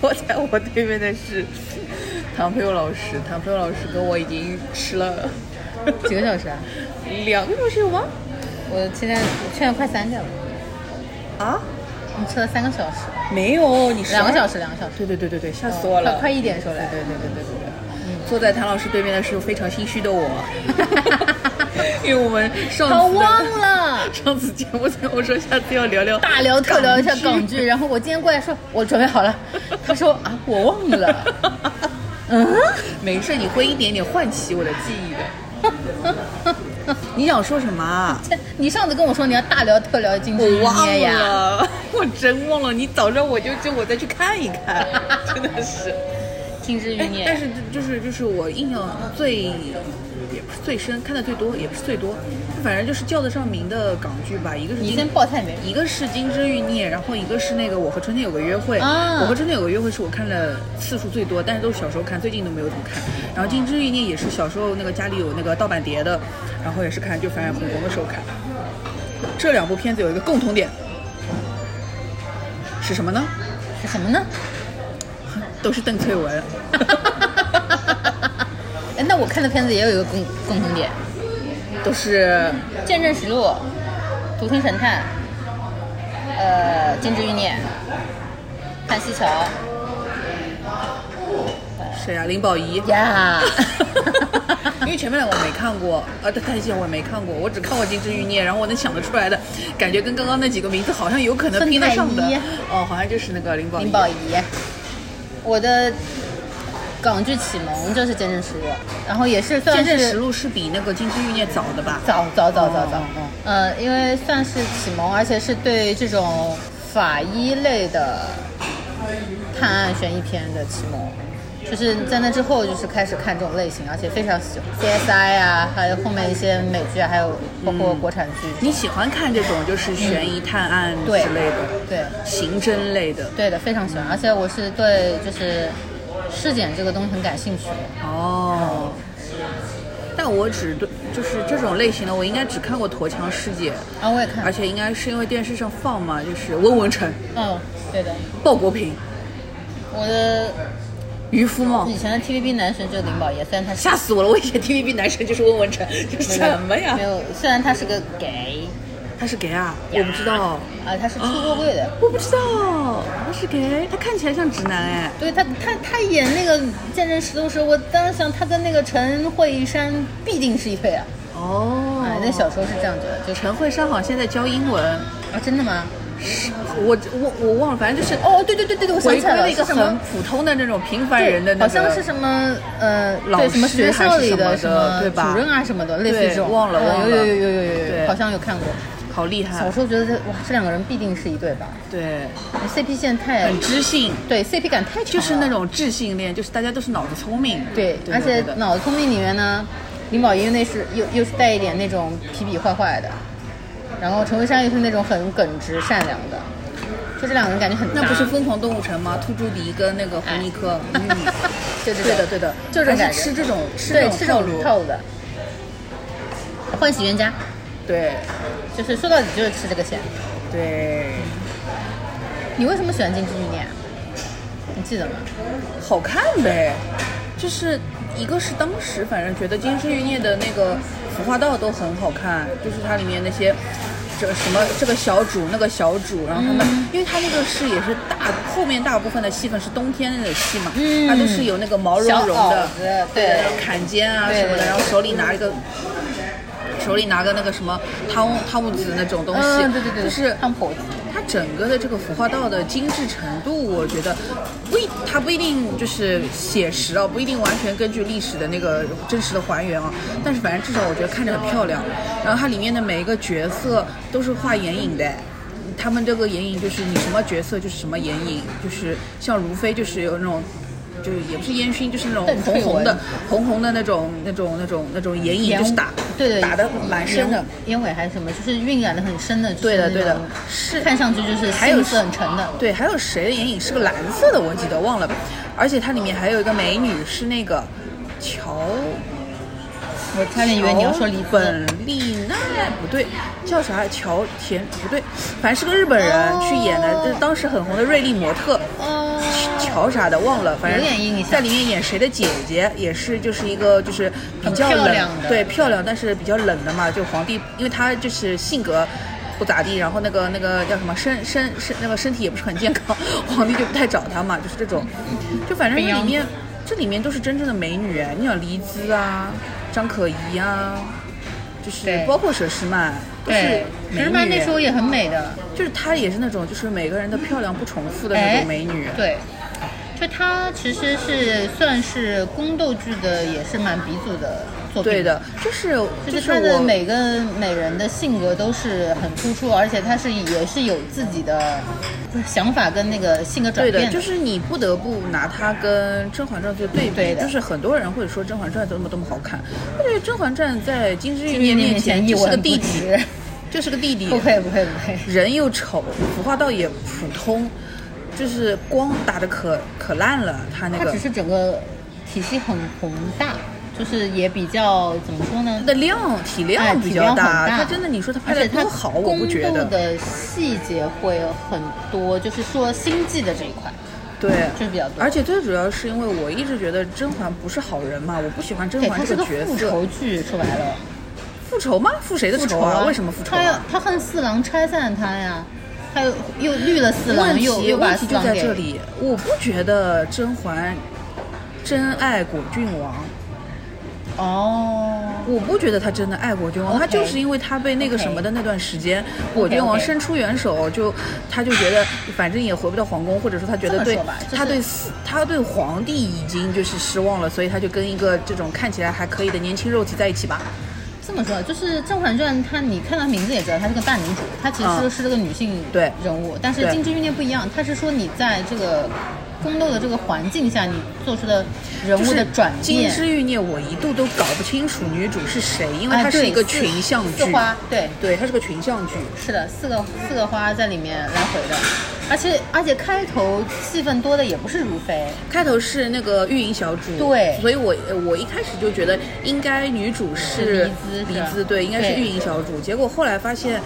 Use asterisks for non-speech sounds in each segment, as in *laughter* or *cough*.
坐在我对面的是唐培佑老师，唐培佑老师跟我已经吃了几个小时啊？两个小时有吗？我现在现在快三点了，啊？你吃了三个小时，没有，你12两个小时，两个小时。对对对对对，吓死我了！快快一点说来。对对对对对对。坐在谭老师对面的是非常心虚的我，*laughs* 因为我们上次他忘了 *laughs* 上次节目前我说下次要聊聊大聊特聊一下港剧，然后我今天过来说，我准备好了。他说啊，我忘了。*laughs* 嗯，没事，你会一点点唤起我的记忆的。你想说什么啊？你上次跟我说你要大聊特聊金枝玉我忘孽呀，了，我真忘了。你早上我就就我再去看一看，真的是。金枝玉哎，孽。但是就是就是我印象最也不是最深，看的最多也不是最多，反正就是叫得上名的港剧吧。一个是金你先报菜名。一个是《金枝欲孽》，然后一个是那个《我和春天有个约会》。啊我和春天有个约会》是我看了次数最多，但是都是小时候看，最近都没有怎么看。然后《金枝欲孽》也是小时候那个家里有那个盗版碟的，然后也是看，就反正很红的时候看。这两部片子有一个共同点，是什么呢？是什么呢？都是邓萃雯。*laughs* 哎，那我看的片子也有一个共共同点，都是《见证实录》《独行神探》呃，《金枝玉孽》《潘西桥谁啊？林保怡》呀。*laughs* 因为前面两个我没看过，呃，对，太线我也没看过，我只看过《金枝玉孽》，然后我能想得出来的，感觉跟刚刚那几个名字好像有可能拼得上的。哦，好像就是那个林保怡。林保怡，我的港剧启蒙就是《鉴证实录》，然后也是算是《鉴证实录是比那个《金枝欲孽》早的吧？早早早早早哦哦哦，呃，因为算是启蒙，而且是对这种法医类的探案悬疑片的启蒙。就是在那之后，就是开始看这种类型，而且非常喜欢 CSI 啊，还有后面一些美剧啊，还有包括国产剧。你喜欢看这种就是悬疑探案之类的，对刑侦类的。对的，非常喜欢，而且我是对就是尸检这个东西很感兴趣。哦。但我只对就是这种类型的，我应该只看过《驼枪师姐》，啊，我也看而，且应该是因为电视上放嘛，就是温文成、嗯，对的，鲍国平、我的渔夫帽。以前的 TVB 男神就是林保怡，虽然他吓死我了！我以前 TVB 男神就是温文成，*laughs* 什么呀没？有，虽然他是个 gay 他是 gay 啊？我不知道，啊，他是出过柜的。*gasps* 我不知道，他是 gay，他看起来像直男哎。对他，他他演那个《见证实录》时，我当时想，他跟那个陈慧珊必定是一对啊！哦哎，那小时候是这样觉得，就陈慧珊好像现在教英文，啊，真的吗？我我我忘了，反正就是哦，对对对对对，我想起来了，一个很？普通的那种平凡人的那个，好像是什么呃，老对什么师学校里还是什么的什么对吧主任啊什么的，类似于这种。忘了嗯忘了有有有有有有，好像有看过。好厉害小，时候觉得这哇，这两个人必定是一对吧对，？CP 线太很知性，对 CP 感太强，就是那种智性恋，就是大家都是脑子聪明，对，对而且脑子聪明里面呢，林保怡那是又又是带一点那种痞痞坏坏的，然后陈慧珊又是那种很耿直善良的，就这两个人感觉很。那不是《疯狂动物城》吗？兔朱迪跟那个胡尼克，嗯，对对对的对的，就是吃这种吃对这种吃这种套路，套路的。欢喜冤家对就是说到底就是吃这个钱。对，你为什么喜欢《金枝欲孽》啊？你记得吗？好看呗，就是一个是当时反正觉得《金枝玉孽》的那个服化道都很好看，就是它里面那些。这什么这个小主那个小主，然后他们，因为他那个是也是大后面大部分的戏份是冬天的戏嘛，嗯它都是有那个毛茸茸的，对坎肩啊什么的，然后手里拿一个手里拿个那个什么汤汤姆子那种东西，嗯，对对对，就是汤婆子。整个的这个服化道的精致程度，我觉得不一，它不一定就是写实啊，不一定完全根据历史的那个真实的还原啊。但是反正至少我觉得看着很漂亮。然后它里面的每一个角色都是画眼影的，他们这个眼影就是你什么角色就是什么眼影，就是像如飞就是有那种就是也不是烟熏，就是那种红红的红红的那种那种那种那种眼影，眼就是打对对打的蛮深的烟。烟尾还是什么，就是晕染的很深的，就是对的对的是看上去就是还有心思很沉的。对，还有谁的眼影是个蓝色的，我记得忘了，而且它里面还有一个美女是那个乔。我差点以为你要说李，本丽娜不对，叫啥乔田不对，反正是个日本人哦去演的，就是当时很红的瑞丽模特。哦，乔啥的忘了，反正在里面演谁的姐姐，也是就是一个就是比较冷漂亮，的对漂亮，但是比较冷的嘛。就皇帝，因为他就是性格不咋地，然后那个那个叫什么身身身那个身体也不是很健康，皇帝就不太找他嘛，就是这种。就反正里面这里面都是真正的美女，哎你想黎姿啊，张可颐啊，就是包括佘诗曼对，佘诗曼那时候也很美的，就是她也是那种就是每个人的漂亮不重复的那哎种美女。对，就她其实是算是宫斗剧的，也是蛮鼻祖的作品。对的，就是就就是他的每个美人的性格都是很突出，而且他是也是有自己的想法跟那个性格转变对的，就是你不得不拿他跟《甄嬛传》做对比。对的就是很多人会说《甄嬛传》怎么多么好看，我觉得《甄嬛传》在金枝玉叶面面前一就是个弟弟，就是个弟弟，*laughs* 不配不配不配。人又丑，服化道也普通，就是光打的可可烂了，他那个他只是整个体系很宏大，就是也比较怎么说呢它？的量体哎量比较大，大他真的你说他拍而且它的多好，我不觉得。宫斗的细节会很多，就是说心计的这一块，对，就是比较多。而且最主要是因为我一直觉得甄嬛不是好人嘛，我不喜欢甄，嬛这个角色。复仇剧，说白了，复仇吗？复谁的仇啊？为什么复仇他要啊？他恨四郎拆散他呀，他又又绿了四问郎，又题又把问题就四郎给在这里，我不觉得甄嬛真爱果郡王，哦。我不觉得他真的爱果郡王她就是因为他被那个什么的那段时间，果郡王伸出援手，就他就觉得反正也回不到皇宫，或者说他觉得对这么说吧就是她对四她对皇帝已经就是失望了，所以他就跟一个这种看起来还可以的年轻肉体在一起吧。这么说，就是《甄嬛传》，它你看它名字也知道，它是个大女主，她其实是是个女性对人物。但是《金枝欲孽》不一样，它是说你在这个宫斗的这个环境下，你做出的人物的转变金。枝欲孽，我一度都搞不清楚女主是谁，因为哎它是一个群像剧。四花对对，它是个群像剧。是的，四个四个花在里面来回的，而且而且开头戏份多的也不是如妃，开头是那个御营小主，对所以我呃我一开始就觉得应该女主是是黎姿是吧黎姿，对，应该是对御营小主。结果后来发现，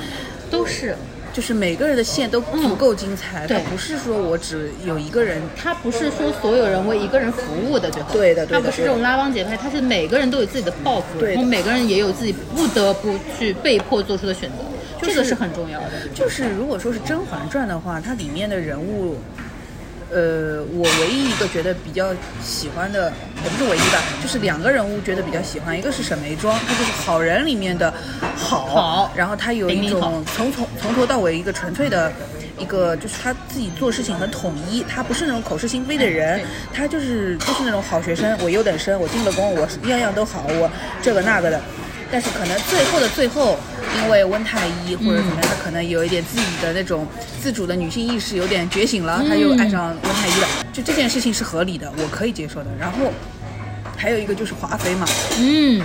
都是。就是每个人的线都足够精彩，对。它不是说我只有一个人。他不是说所有人为一个人服务的，对吧？对的对的他不是这种拉帮结派，他是每个人都有自己的抱负，然后每个人也有自己不得不去被迫做出的选择，就是这个是很重要的。就是如果说是《甄嬛传》的话，它里面的人物，呃，我唯一一个觉得比较喜欢的，也不是唯一吧，就是两个人物觉得比较喜欢，一个是沈眉庄，她就是好人里面的好，好然后她有一种从从从头到尾一个纯粹的。一个就是他自己做事情很统一，他不是那种口是心非的人他，就是就是那种好学生，我优等生，我进了宫，我样样都好，我这个那个的。但是可能最后的最后，因为温太医或者怎么样，她可能有一点自己的那种自主的女性意识有点觉醒了，她又爱上温太医了。就这件事情是合理的，我可以接受的。然后还有一个就是华妃嘛，嗯，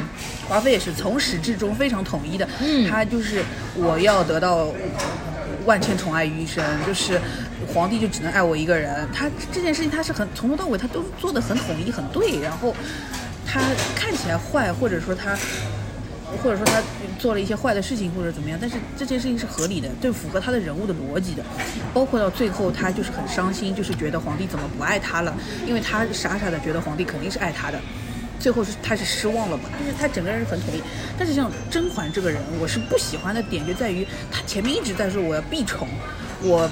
华妃也是从始至终非常统一的，嗯她就是我要得到万千宠爱于一身，就是皇帝就只能爱我一个人。她这件事情她是很从头到尾她都做的很统一很对，然后她看起来坏，或者说她。或者说他做了一些坏的事情，或者怎么样，但是这件事情是合理的，对，符合他的人物的逻辑的。包括到最后，他就是很伤心，就是觉得皇帝怎么不爱他了，因为他傻傻的觉得皇帝肯定是爱他的。最后是他是失望了嘛？就是他整个人很统一。但是像甄嬛这个人，我是不喜欢的点就在于他前面一直在说我要避宠，我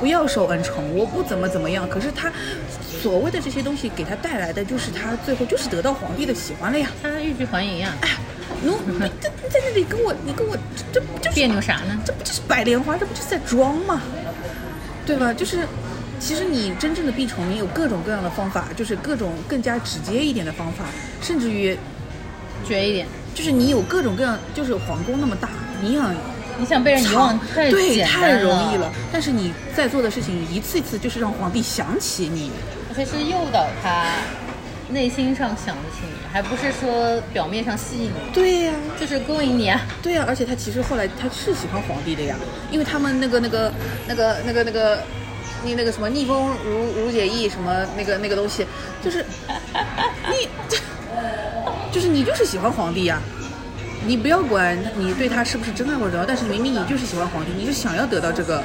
不要受恩宠，我不怎么怎么样。可是他所谓的这些东西给他带来的，就是他最后就是得到皇帝的喜欢了呀。他欲拒还迎呀，侬你这你在那里跟我，你跟我这这不就是别扭啥呢？这不就是白莲花？这不就是在装吗？对吧？就是，其实你真正的避宠，你有各种各样的方法，就是各种更加直接一点的方法，甚至于绝一点，就是你有各种各样，就是皇宫那么大，你想你想被人遗忘太对太容易了了。但是你在做的事情一次一次就是让皇帝想起你，而且是诱导他内心上想的是你，还不是说表面上吸引你，对呀、就是勾引你啊。对呀、而且他其实后来他是喜欢皇帝的呀，因为他们那个那个那个那个那个那那个什么逆风如如解意什么那个那个东西，就是你 *laughs* 就是你就是喜欢皇帝呀。你不要管你对他是不是真爱或者怎么样，但是明明你就是喜欢皇帝，你就想要得到这个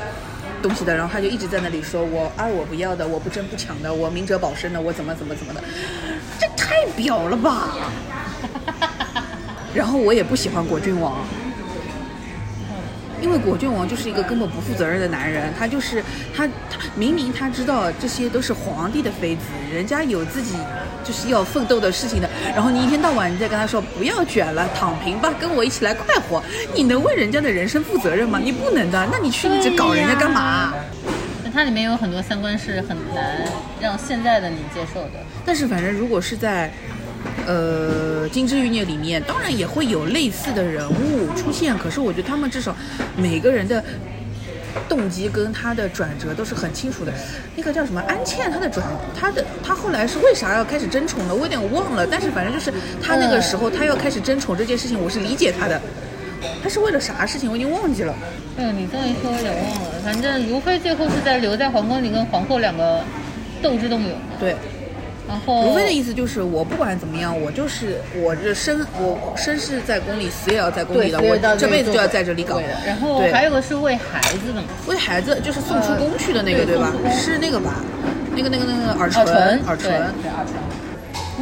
东西的，然后他就一直在那里说我爱我不要的，我不争不抢的，我明哲保身的，我怎么怎么怎么的，这太表了吧！*laughs* 然后我也不喜欢果郡王，因为果郡王就是一个根本不负责任的男人，他就是他他明明他知道这些都是皇帝的妃子，人家有自己就是要奋斗的事情的，然后你一天到晚你再跟他说不要卷了，躺平吧，跟我一起来快活，你能为人家的人生负责任吗？你不能的，那你去一直搞人家干嘛？那它里面有很多三观是很难让现在的你接受的。但是反正如果是在，呃，《金枝欲孽》里面，当然也会有类似的人物出现，可是我觉得他们至少每个人的动机跟他的转折都是很清楚的。那个叫什么安茜，她的转，她的她后来是为啥要开始争宠呢？我有点忘了，但是反正就是她那个时候她要开始争宠这件事情，我是理解她的。她是为了啥事情，我已经忘记了。嗯，你这么一说，我有点忘了。反正如妃最后是在留在皇宫里跟皇后两个斗智斗勇。对，然后如妃的意思就是，我不管怎么样，我就是我这生我生是在宫里，死也要在宫里的，我这辈子就要在这里搞。然后对还有个是为孩子的嘛，为孩子就是送出宫去的那个，呃对吧是那个吧？那个那个那个耳耳唇，耳唇，对对耳唇。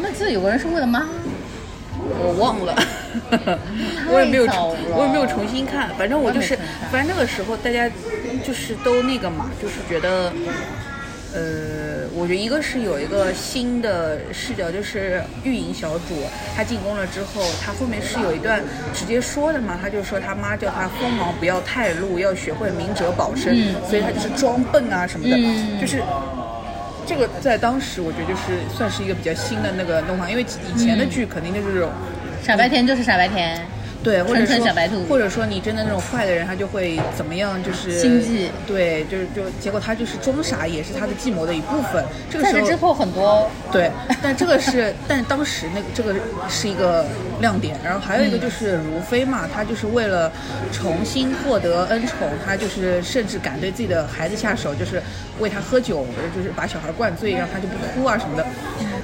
那记得有个人是为了妈，我忘了，*laughs* 我也没有我也没有重新看。反正我就是反正那个时候大家就是都那个嘛，就是觉得，呃，我觉得一个是有一个新的视角，就是御营小主，他进宫了之后，他后面是有一段直接说的嘛，他就说他妈叫他锋芒不要太露，要学会明哲保身，嗯所以他就是装笨啊什么的，嗯就是。这个在当时，我觉得就是算是一个比较新的那个动画，因为以前的剧肯定就是这种傻白甜就是傻白甜，对，或者说小白兔或者说你真的那种坏的人，他就会怎么样？就是心计对，就是就结果他就是装傻，也是他的计谋的一部分。这个时候之后很多对，但这个是，但当时那个这个是一个亮点，然后还有一个就是如妃嘛，她就是为了重新获得恩宠，她就是甚至敢对自己的孩子下手，就是喂他喝酒，就是把小孩灌醉，让他就不哭啊什么的。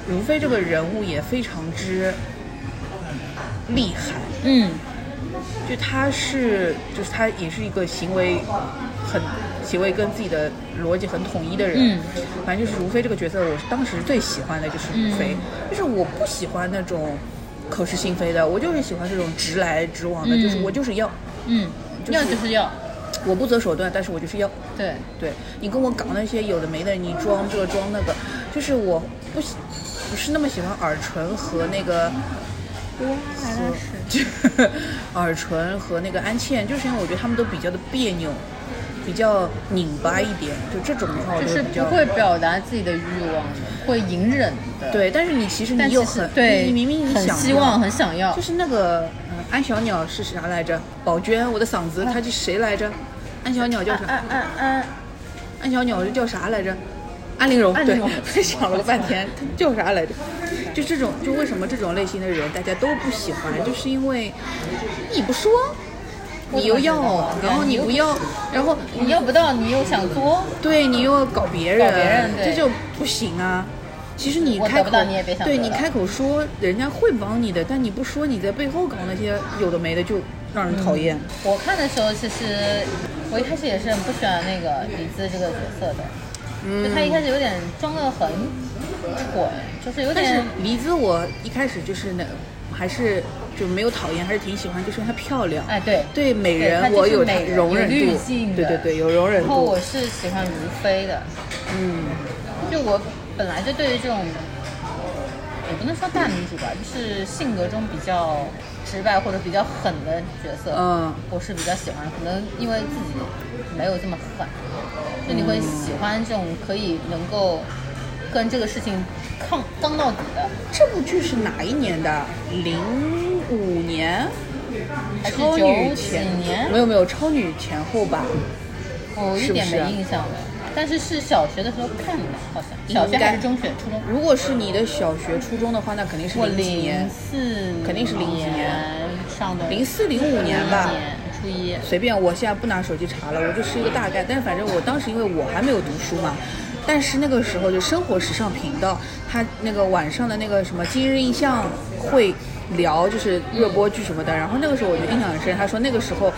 如妃这个人物也非常之厉害，嗯，就他是，就是他也是一个行为很行为跟自己的逻辑很统一的人。嗯，反正就是如飞这个角色，我是当时最喜欢的就是如飞，嗯就是我不喜欢那种口是心非的，我就是喜欢这种直来直往的，嗯就是我就是要，嗯，就是要就是要，我不择手段，但是我就是要。对，对你跟我搞那些有的没的，你装这个装那个，就是我不喜不是那么喜欢耳唇和那个。和 *laughs* 耳唇和那个安茜，就是因为我觉得他们都比较的别扭，比较拧巴一点，就这种的话，我就是不会表达自己的欲望的，会隐忍的。，对。但是你其实你又很对，你你明明你很想希望，很想要，就是那个嗯安小鸟是啥来着？宝娟，我的嗓子，她是谁来着？安小鸟叫啥？安安安，安小鸟是叫啥来着？安陵容，对想了个半天，它叫啥来着？就这种，就为什么这种类型的人大家都不喜欢，就是因为你不说，你又要，然后你不要，然后你要不到，你又想作，对你又要搞别人，别人这就不行啊。其实你开口对你开口说，人家会帮你的，但你不说，你在背后搞那些有的没的，就让人讨厌。我看的时候，其实我一开始也是很不喜欢那个李子这个角色的，就他一开始有点装的很蠢，就是有但是点黎姿，我一开始就是那，还是就没有讨厌，还是挺喜欢，就是因为她漂亮。哎对对美人我有容忍度，对对对，有容忍度然后我。是喜欢如妃的，嗯，就我本来就对于这种，也不能说大女主吧，就是性格中比较直白或者比较狠的角色，嗯我是比较喜欢。可能因为自己没有这么狠，就你会喜欢这种可以能够跟这个事情抗刚到底的，这部剧是哪一年的？零五年。还是超九几女前年没有没有超女前后吧？我一点没印象了。但是是小学的时候看的，好像小学还是中学、初中。如果是你的小学、初中的话，那肯定是零几年零，四肯定是零几年上的，零四零五年吧。年初一。随便，我现在不拿手机查了，我就是一个大概。但是反正我当时因为我还没有读书嘛，但是那个时候就生活时尚频道，他那个晚上的那个什么今日印象会聊就是热播剧什么的，然后那个时候我就印象很深，他说那个时候。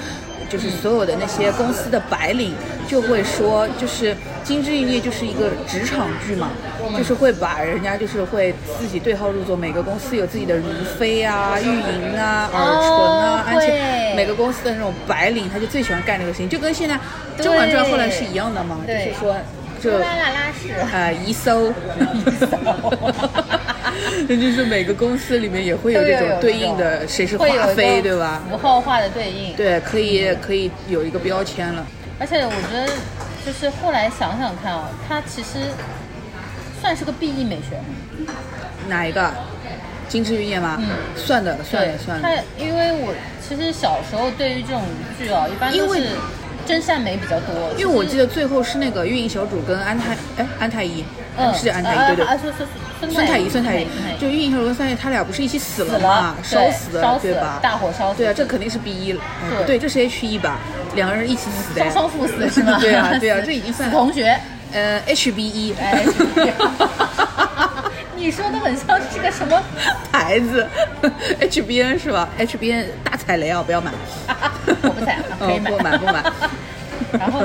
就是所有的那些公司的白领就会说，就是《金枝玉孽》就是一个职场剧嘛，就是会把人家就是会自己对号入座，每个公司有自己的如妃啊、玉莹啊、尔淳啊，哦而且每个公司的那种白领，他就最喜欢干这个事情，就跟现在《甄嬛传》后来是一样的嘛，就是说这拉拉拉是。呃一搜，*laughs* 那就是每个公司里面也会有这种对应的谁是华妃，对吧？符号化的对应。对，可以可以有一个标签了。而且我觉得，就是后来想想看啊，它其实算是个 BE 美学。哪一个？金枝玉叶吗？嗯算的，算的，算它的。因为我其实小时候对于这种剧啊，一般因为都是真善美比较多。因为我记得，最后是那个运营小主跟安泰，哎，安泰医，嗯，是安泰医，对对。啊，孙孙太医，孙太医，就运营小主跟孙太医，他俩不是一起死死了吗？烧死的，对吧？大火烧死。对啊，这肯定是 B 一对不对，这是 H 一吧？两个人一起死的。双双赴死是吗？*laughs* 对啊，对啊，这已经算 *laughs* 同学。呃 HB 一。哎，*laughs* 你说的很像是个什么？牌子，*laughs* HBN 是吧？HBN 大踩雷啊，不要买。*laughs* 我不踩 *laughs* 可以买嗯不买不买。然后，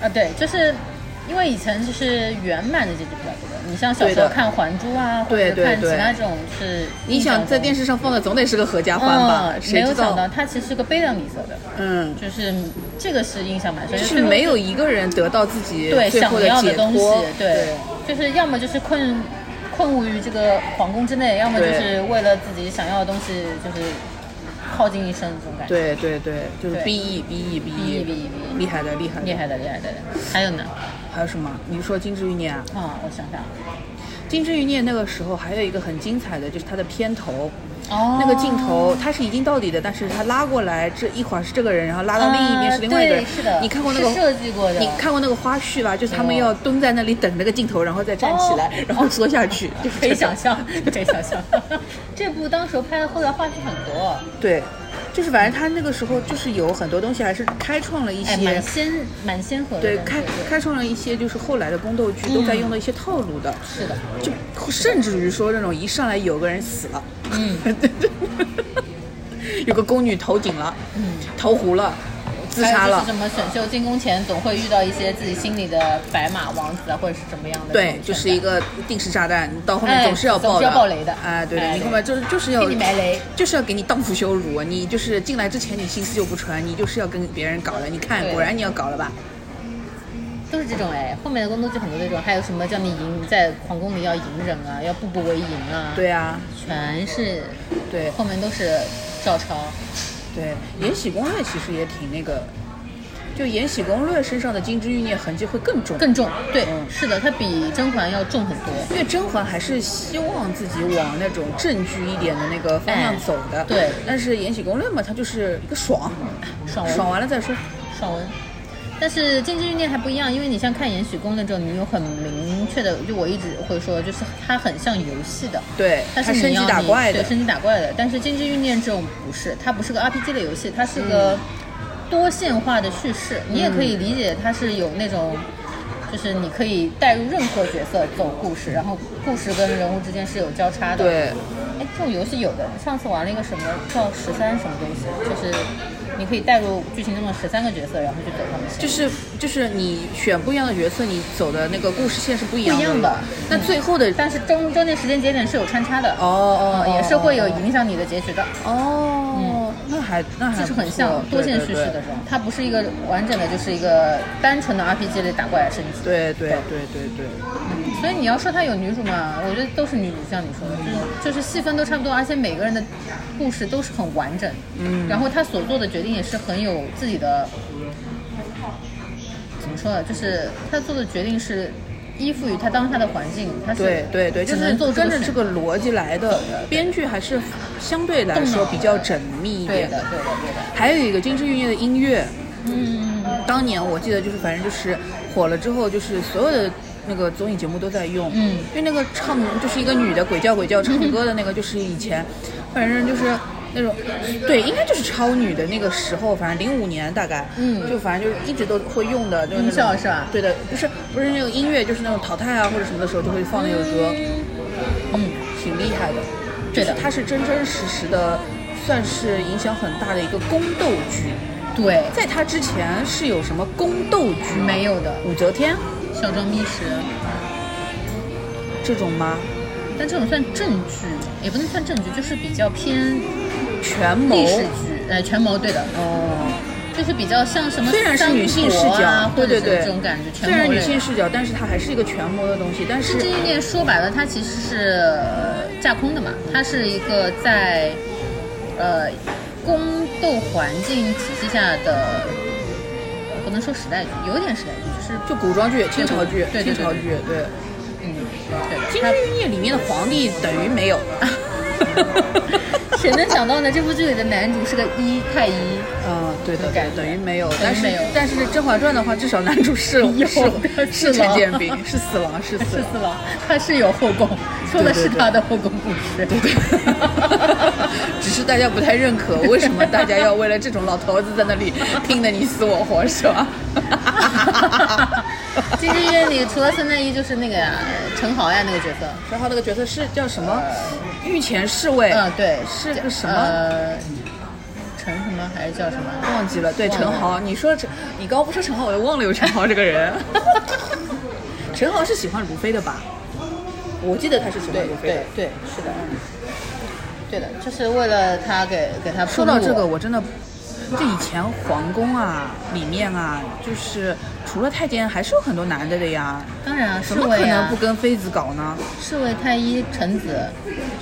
啊，对，就是因为以前就是圆满的结局比较多。你像小时候看《还珠》啊，或者看其他这种是，你想在电视视上放的总得是个合家欢吧？没有想到？它其实是个悲凉米色的，嗯，就是这个是印象蛮深，就是没有一个人得到自己对想要的东西脱。，对，就是要么就是困困悟于这个皇宫之内，要么就是为了自己想要的东西，就是耗尽一生这种感觉。对对对，就是对 B E B E B E BE BE 厉害的厉害的。厉害的厉害的，还有呢？还有什么？你说《金枝欲孽》啊，啊，我想想，《金枝欲孽》那个时候还有一个很精彩的，就是它的片头。哦，那个镜头它是一镜到底的，但是它拉过来，这一会儿是这个人，然后拉到另一边是另外一个人。是的。你看过那个设计过的。你看过那个花絮吧？就是他们哦要蹲在那里等那个镜头，然后再站起来，哦。然后缩下去，就是可以想象，可以想象。*laughs* 这部当时拍的后来话剧很多，对，就是反正他那个时候就是有很多东西还是开创了一哎，些蛮。先蛮先河的对。开开创了一些就是后来的宫斗剧都在用的一些套路的，是的，就甚至于说那种一上来有个人死了，嗯，*laughs* 有个宫女投井了，嗯，投湖了，自杀了是，什么选秀进宫前总会遇到一些自己心里的白马王子啊，或者是怎么样的对就是一个定时炸弹，你到后面哎总是要爆的，总是要爆雷的哎，对对，你后面就是就是要给你埋雷。就是要给你荡妇羞辱，你就是进来之前你心思就不纯，你就是要跟别人搞了，你看果然你要搞了吧？都是这种哎，后面的宫斗剧很多这种，还有什么叫你隐在皇宫里要隐忍啊，要步步为营啊，，对啊，全是对后面都是照抄。对，《延禧攻略》其实也挺那个，就《延禧攻略》身上的金枝玉孽痕迹会更重，更重，对，嗯是的，它比甄嬛要重很多。因为甄嬛还是希望自己往那种正剧一点的那个方向哎走的，对但是《延禧攻略》嘛，它就是一个爽，爽文爽完了再说。爽文。但是《金枝欲孽》还不一样，因为你像看《延禧攻略》这种，你有很明确的，就我一直会说，就是它很像游戏的，对，它是升级打怪的对，，升级打怪的。但是《金枝欲孽》这种不是，它不是个 RPG 的游戏，它是个多线化的叙事。你也可以理解它是有那种，就是你可以带入任何角色走故事，然后故事跟人物之间是有交叉的。对，哎，这种游戏有的，上次玩了一个什么叫十三什么东西，就是你可以带入剧情中的十三个角色，然后去走他们线。就是就是你选不一样的角色，你走的那个故事线是不一样的。不一样的那最后的但是中中间时间节点是有穿插的，哦哦嗯也是会有哦影响你的结局的。哦，那还那还就是很像多线叙事的对这种，它不是一个完整的，就是一个单纯的 RPG 类打怪升级。对对对对对对，嗯，所以你要说它有女主嘛，我觉得都是女主，像你说的，就是就是戏份都差不多，而且每个人的故事都是很完整。嗯，然后他所做的决定也是很有自己的，怎么说呢？就是他做的决定是依附于他当下的环境，他是对对对，就是做跟着这个逻辑来的，编剧还是相对来说比较缜密一点对的，对的，对的。还有一个《金枝玉叶》的音乐，嗯，当年我记得就是反正就是火了之后，就是所有的那个综艺节目都在用，嗯。因为那个唱就是一个女的鬼叫鬼叫唱歌的那个，就是以前反正就是。那种，对，应该就是超女的那个时候，反正零五年大概，嗯。就反正就是一直都会用的，就是那音效是吧？对的，不是不是那个音乐，就是那种淘汰啊或者什么的时候就会放那个歌，嗯，挺厉害的。对的。它是真真实实的，算是影响很大的一个宫斗剧。对，在它之前是有什么宫斗剧？没有的，武则天小庄秘史，这种吗？但这种算正剧，也不能算正剧，就是比较偏权谋？历史剧，呃，权谋对的，哦，就是比较像什么虽然是女性视角，或者是对对对，这种感觉，权虽然女性视角，但是它还是一个权谋的东西。但是这一面说白了，它其实是呃架空的嘛，它是一个在呃宫斗环境体系下的，不能说时代剧，有点时代剧，就是就古装剧、清朝剧、清朝剧，对。嗯，对的。《金它枝玉孽》里面的皇帝等于没有。*laughs* 谁能想到呢？这部剧里的男主是个一太医，嗯，对的，感等于没有。但是没有但是《甄嬛传》的话，至少男主是有是的是陈建斌，是死亡，是死是郎。四郎，他是有后宫，说的是他的后宫故事。对对只是大家不太认可，为什么大家要为了这种老头子在那里拼得你死我活，是吧？《金枝玉孽》里除了孙太医就是那个呀，陈豪呀那个角色。陈豪那个角色是叫什么？御前侍卫。嗯，对，是个什么？呃，陈什么还是叫什么？忘记了。对，陈豪。你说陈，你刚刚不说陈豪，我就忘了有陈豪这个人。*laughs* 陈豪是喜欢如飞的吧？我记得他是喜欢对如飞的对。对，是的，对的，就是为了他给给他说到这个，我真的，这以前皇宫啊，里面啊，就是除了太监，还是有很多男的的呀。当然啊，侍怎么可能卫啊不，跟妃子搞呢？侍卫、太医、臣子，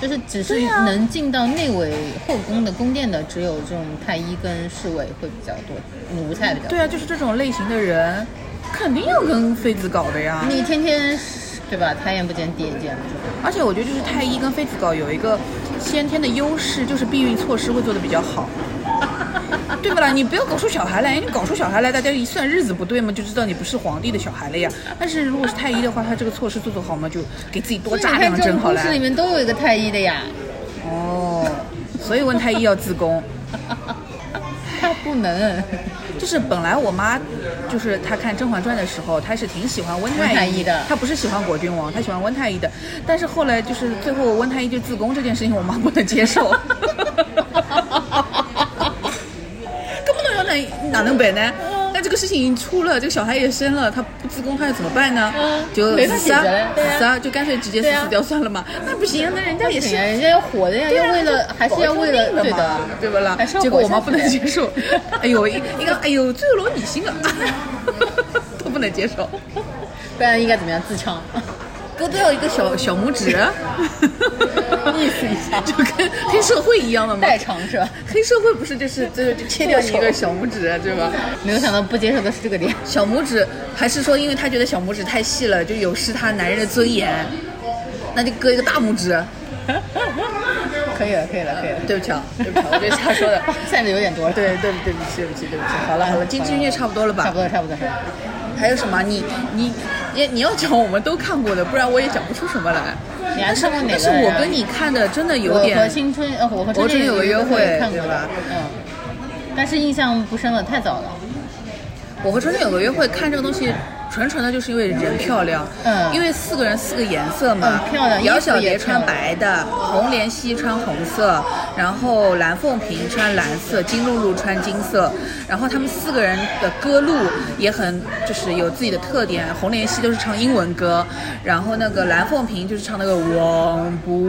就是只是能进到内卫后宫的宫殿的，只有这种太医跟侍卫会比较多，奴才比较多。对啊，就是这种类型的人，肯定要跟妃子搞的呀。你天天对吧？抬眼不见低眼见。而且我觉得就是太医跟妃子搞有一个先天的优势，就是避孕措施会做得比较好。对不啦？你不要搞出小孩来，你搞出小孩来，大家一算日子不对嘛，就知道你不是皇帝的小孩了呀。但是如果是太医的话，他这个措施做做好嘛，就给自己多扎两针好了。事里面都有一个太医的呀，哦，所以问太医要自宫。他不能。就是本来我妈，就是她看《甄嬛传》的时候，她是挺喜欢温温太医医的她不是喜欢果郡王，她喜欢温太医的。但是后来就是最后温太医就自宫这件事情，我妈不能接受。根本要哪哪能办呢？那这个事情已经出了，这个小孩也生了，他不自宫，他要怎么办呢？嗯。就没法自杀解决了，对啊。就干脆直接死掉算了嘛。那不行，那人家也是不行啊，人家要活的呀，要为了还是要为了对的，对不啦结果我妈不能接受，*laughs* 哎呦，一一个哎呦，最有女性啊，*laughs* 都不能接受，不然应该怎么样？自唱？都都要一个小小拇指，*laughs* 意思一下，*laughs* 就跟黑社会一样的嘛。代偿是吧？黑社会不是就是就就切掉你一个小拇指，对吧？没有想到不接受的是这个点。小拇指还是说，因为他觉得小拇指太细了，就有失他男人的尊严，那就割一个大拇指。*laughs* 可以了，可以了，可以了。对不起啊，对不起啊，我这瞎说的。*laughs* 散的有点多了。对对对不起对不起对不起，好了好了，金枝玉孽差不多了吧？差不多。差不多还有什么？你你你你要讲我们都看过的，不然我也讲不出什么来。你还看过哪个？但是我跟你看的真的有点我和点，青春，呃，我和青春有个约会看过吧，嗯，但是印象不深了，太早了。我和春天有个约会，看这个东西。纯纯的就是因为人漂亮，嗯。因为四个人四个颜色嘛，嗯漂亮姚小蝶穿白的，红莲溪穿红色，然后蓝凤萍穿蓝色，金露露穿金色，然后他们四个人的歌路也很就是有自己的特点，红莲溪都是唱英文歌，然后那个蓝凤萍就是唱那个忘不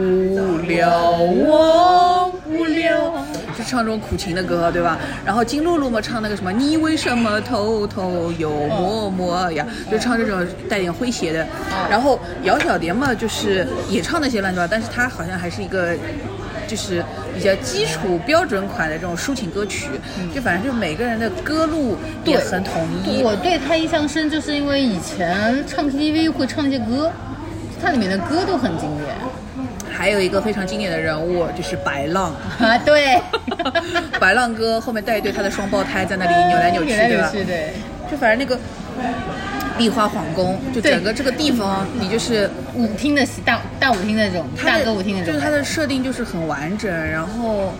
了，忘不了，就唱这种苦情的歌，对吧？然后金露露嘛唱那个什么你为什么偷偷又摸摸呀，就唱这种带点诙谐的。然后姚小蝶嘛就是也唱那些乱七八糟，但是她好像还是一个。就是比较基础标准款的这种抒情歌曲，就反正就每个人的歌路也很统一。我对他印象深，就是因为以前唱 KTV 会唱一些歌，它里面的歌都很经典。还还有一个非常经典的人物就是白浪，啊，对，*laughs* 白浪哥后面带一对他的双胞胎在那里扭来扭去，对吧？对。就反正那个丽花皇宫，就整个这个地方，你就是舞厅的大大舞厅那种，大歌舞厅那种，就是它的设定就是很完整，然后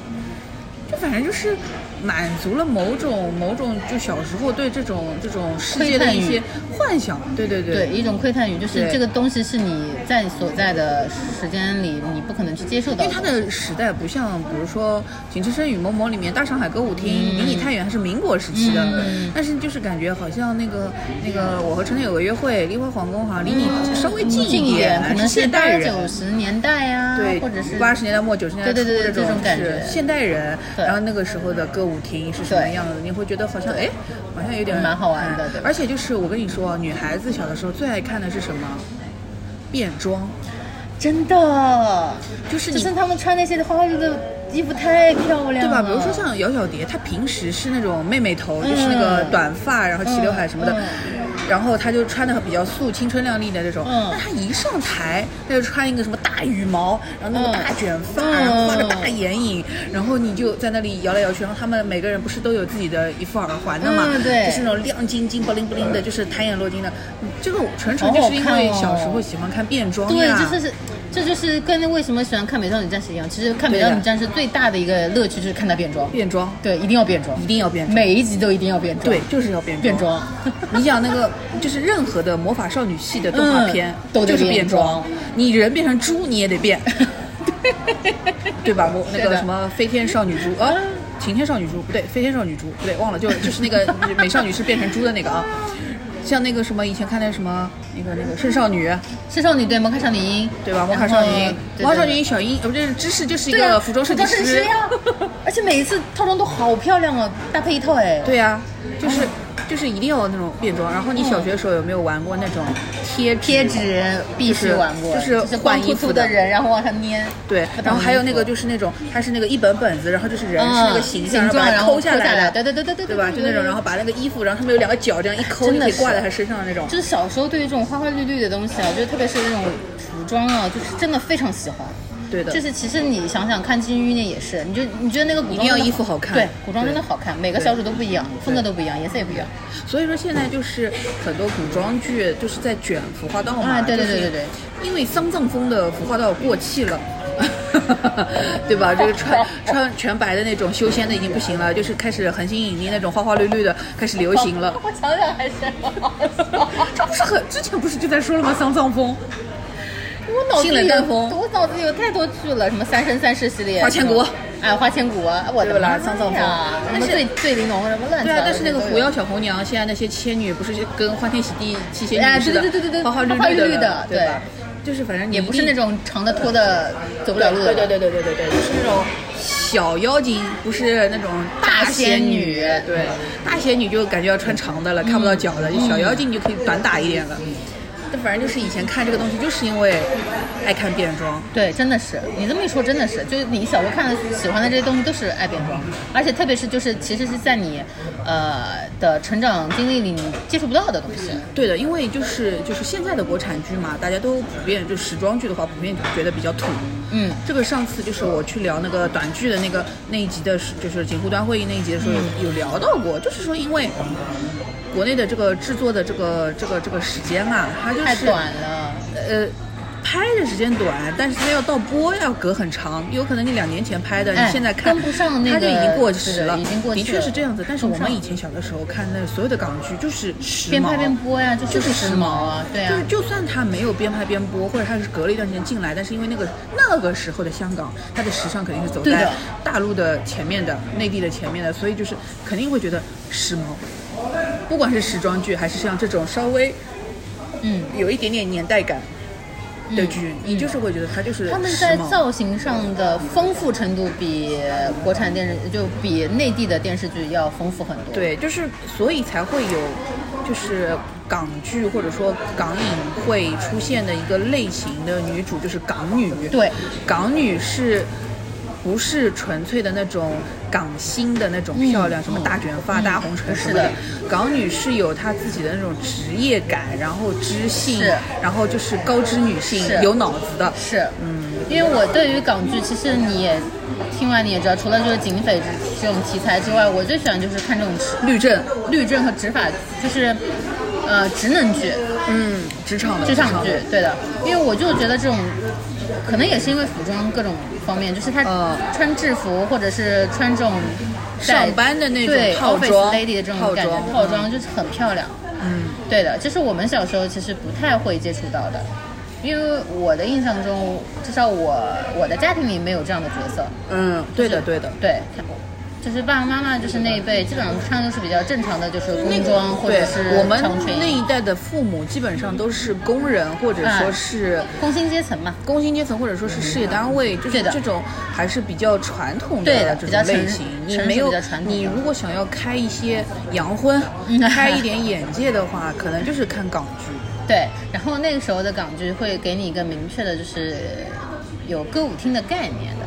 就反正就是满足了某种某种就小时候对这种这种世界的一些幻想，对对对。对一种窥探欲，就是这个东西是你在所在的时间里你不可能去接受到因为它的时代不像，比如说《情深深雨蒙蒙》里面大上海歌舞厅、离你太远，还是民国时期的，嗯。但是就是感觉好像那个那个我和陈天有个约会，丽花皇宫好像离你稍微近近一点，可能是现八代人。九十年代啊，对，或者是八十年代末九十年代初对对对这这种感觉。现代人，然后那个时候的歌舞厅是什么样的？你会觉得好像哎，好像有点蛮好玩的而且就是我跟你说，女孩子小的时候最爱看的是什么？变装，真的，就是你就是他们穿那些花花绿绿的衣服太漂亮了，对吧？比如说像姚小蝶，她平时是那种妹妹头，就是那个嗯短发，然后齐刘海什么的，嗯然后她就穿的比较素、青春靓丽的那种。嗯但她一上台，她就穿一个什么大羽毛，然后那个嗯大卷发，嗯然后画个大眼影，然后你就在那里摇来摇去，然后他们每个人不是都有自己的一副耳环的嘛？嗯对就是那种亮晶晶、不灵不灵的，就是弹眼落睛的。这个纯纯就是因为小时候喜欢看变装对，呀。对就是这就是跟为什么喜欢看《美少女战士》一样，其实看《美少女战士》最大的一个乐趣就是看她变装，变装，对，一定要变装，一定要变装。每一集都一定要变装，对，就是要变装变装。*laughs* 你想那个，就是任何的魔法少女系的动画片、嗯都是变装，你人变成猪你也得变，*laughs* 对吧？我那个什么飞天少女猪啊，晴天少女猪不对，飞天少女猪不对，忘了，就就是那个 *laughs* 美少女是变成猪的那个啊。像那个什么以前看的什么那个那个圣少女，圣少女对魔卡少女樱，对吧？魔卡少女。樱然后，对魔卡少女樱小樱，呃，不是芝士就是一个服装设计师，呀，*laughs* 而且每一次套装都好漂亮哦，搭配一套哎，对呀、就是就是一定要有那种变装。然后你小学的时候有没有玩过那种贴贴纸必须玩过，就是就是换衣服的人，然后往上粘，对，然后还有那个就是那种，它是那个一本本子，然后就是人嗯是那个形象，然后把它抠下来对对对对对对吧？就那种，然后把那个衣服，然后上面有两个角，这样一抠就可以挂在他身上的那种。就是小时候对于这种花花绿绿的东西啊，就是特别是那种服装啊，就是真的非常喜欢。对的，就是其实你想想看，《金玉念》也是，你就你觉得那个古装一定要衣服好看对，古装真的好看，每个小主都不一样，风格都不一样，颜色也不一样。所以说现在就是很多古装剧就是在卷服化道嘛，啊对对对对对因为丧葬风的服化道过气了。*laughs* 对吧？这个穿穿全白的那种修仙的已经不行了，就是开始恒星引力那种花花绿绿的开始流行了。*laughs* 我想想还是很好笑。这不是很之前不是就在说了吗？丧葬风。我脑子里我脑子里有太多剧了，什么《三生三世》系列，花千骨。哎，花千骨，我的对吧妈丧葬风。呀什么醉醉玲珑，什么乱七对啊，但是那个狐妖小红娘，现在那些仙女不是跟欢天喜地七仙哎女似的，对对对对对花花绿绿绿的的对吧？就是反正也不是那种长的拖的走不了路的，对对对对对对对，就是那种小妖精，不是那种大仙仙女。对，大仙女就感觉要穿长的了，看不到脚的；嗯小妖精就可以短打一点了。但反正就是以前看这个东西，就是因为爱看变装。对，真的是你这么一说，真的是，就是你小时候看的、喜欢的这些东西都是爱变装，而且特别是就是其实是在你呃的成长经历里你接触不到的东西。对的，因为就是就是现在的国产剧嘛，大家都普遍就时装剧的话，普遍觉得比较土。嗯，这个上次就是我去聊那个短剧的那个那一集的，就是锦湖端会议那一集的时候有有聊到过，就是说因为国内的这个制作的这个这个这个时间啊，它就是太短了。呃。拍的时间短，但是它要到播要隔很长，有可能你两年前拍的，哎你现在看跟不上那个它就已经过时了，已经过气的确是这样子。但是我们以前小的时候看那所有的港剧就是时髦，边拍边播呀，就就是时髦啊，对啊就是，就算它没有边拍边播，或者它是隔了一段时间进来，但是因为那个那个时候的香港，它的时尚肯定是走在大陆的前面的，内地的前面的，所以就是肯定会觉得时髦。不管是时装剧，还是像这种稍微嗯。有一点点年代感的剧，你就是会觉得它就是他们在造型上的丰富程度比国产电视就比内地的电视剧要丰富很多。，对，就是所以才会有，就是港剧或者说港影会出现的一个类型的女主，就是港女。对，港女是。不是纯粹的那种港星的那种漂亮，嗯什么大卷发、大红唇什么是的。港女是有她自己的那种职业感，然后知性，然后就是高知女性，有脑子的。是，嗯，因为我对于港剧，其实你也听完你也知道，除了就是警匪这种题材之外，我最喜欢就是看这种律政，律政和执法，就是呃职能剧、嗯，职场的职场剧，对的。因为我就觉得这种，可能也是因为服装各种方面，就是他嗯穿制服或者是穿这种上班的那种对套装 lady 的这种感觉套装，就是很漂亮。嗯，对的，这是我们小时候其实不太会接触到的，因为我的印象中，至少我我的家庭里没有这样的角色。嗯，对的对的。对，就是爸爸妈妈就是那一辈，基本上穿的是比较正常的，就是工装或者对是我们那一代的父母基本上都是工人，或者说是工薪阶层嘛。工薪阶层，或者说是事业单位，就是这种还是比较传统的这种类型。你没有你如果想要开一些洋荤嗯，开一点眼界的话，可能就是看港剧。*laughs* 对，然后那个时候的港剧会给你一个明确的，就是有歌舞厅的概念的，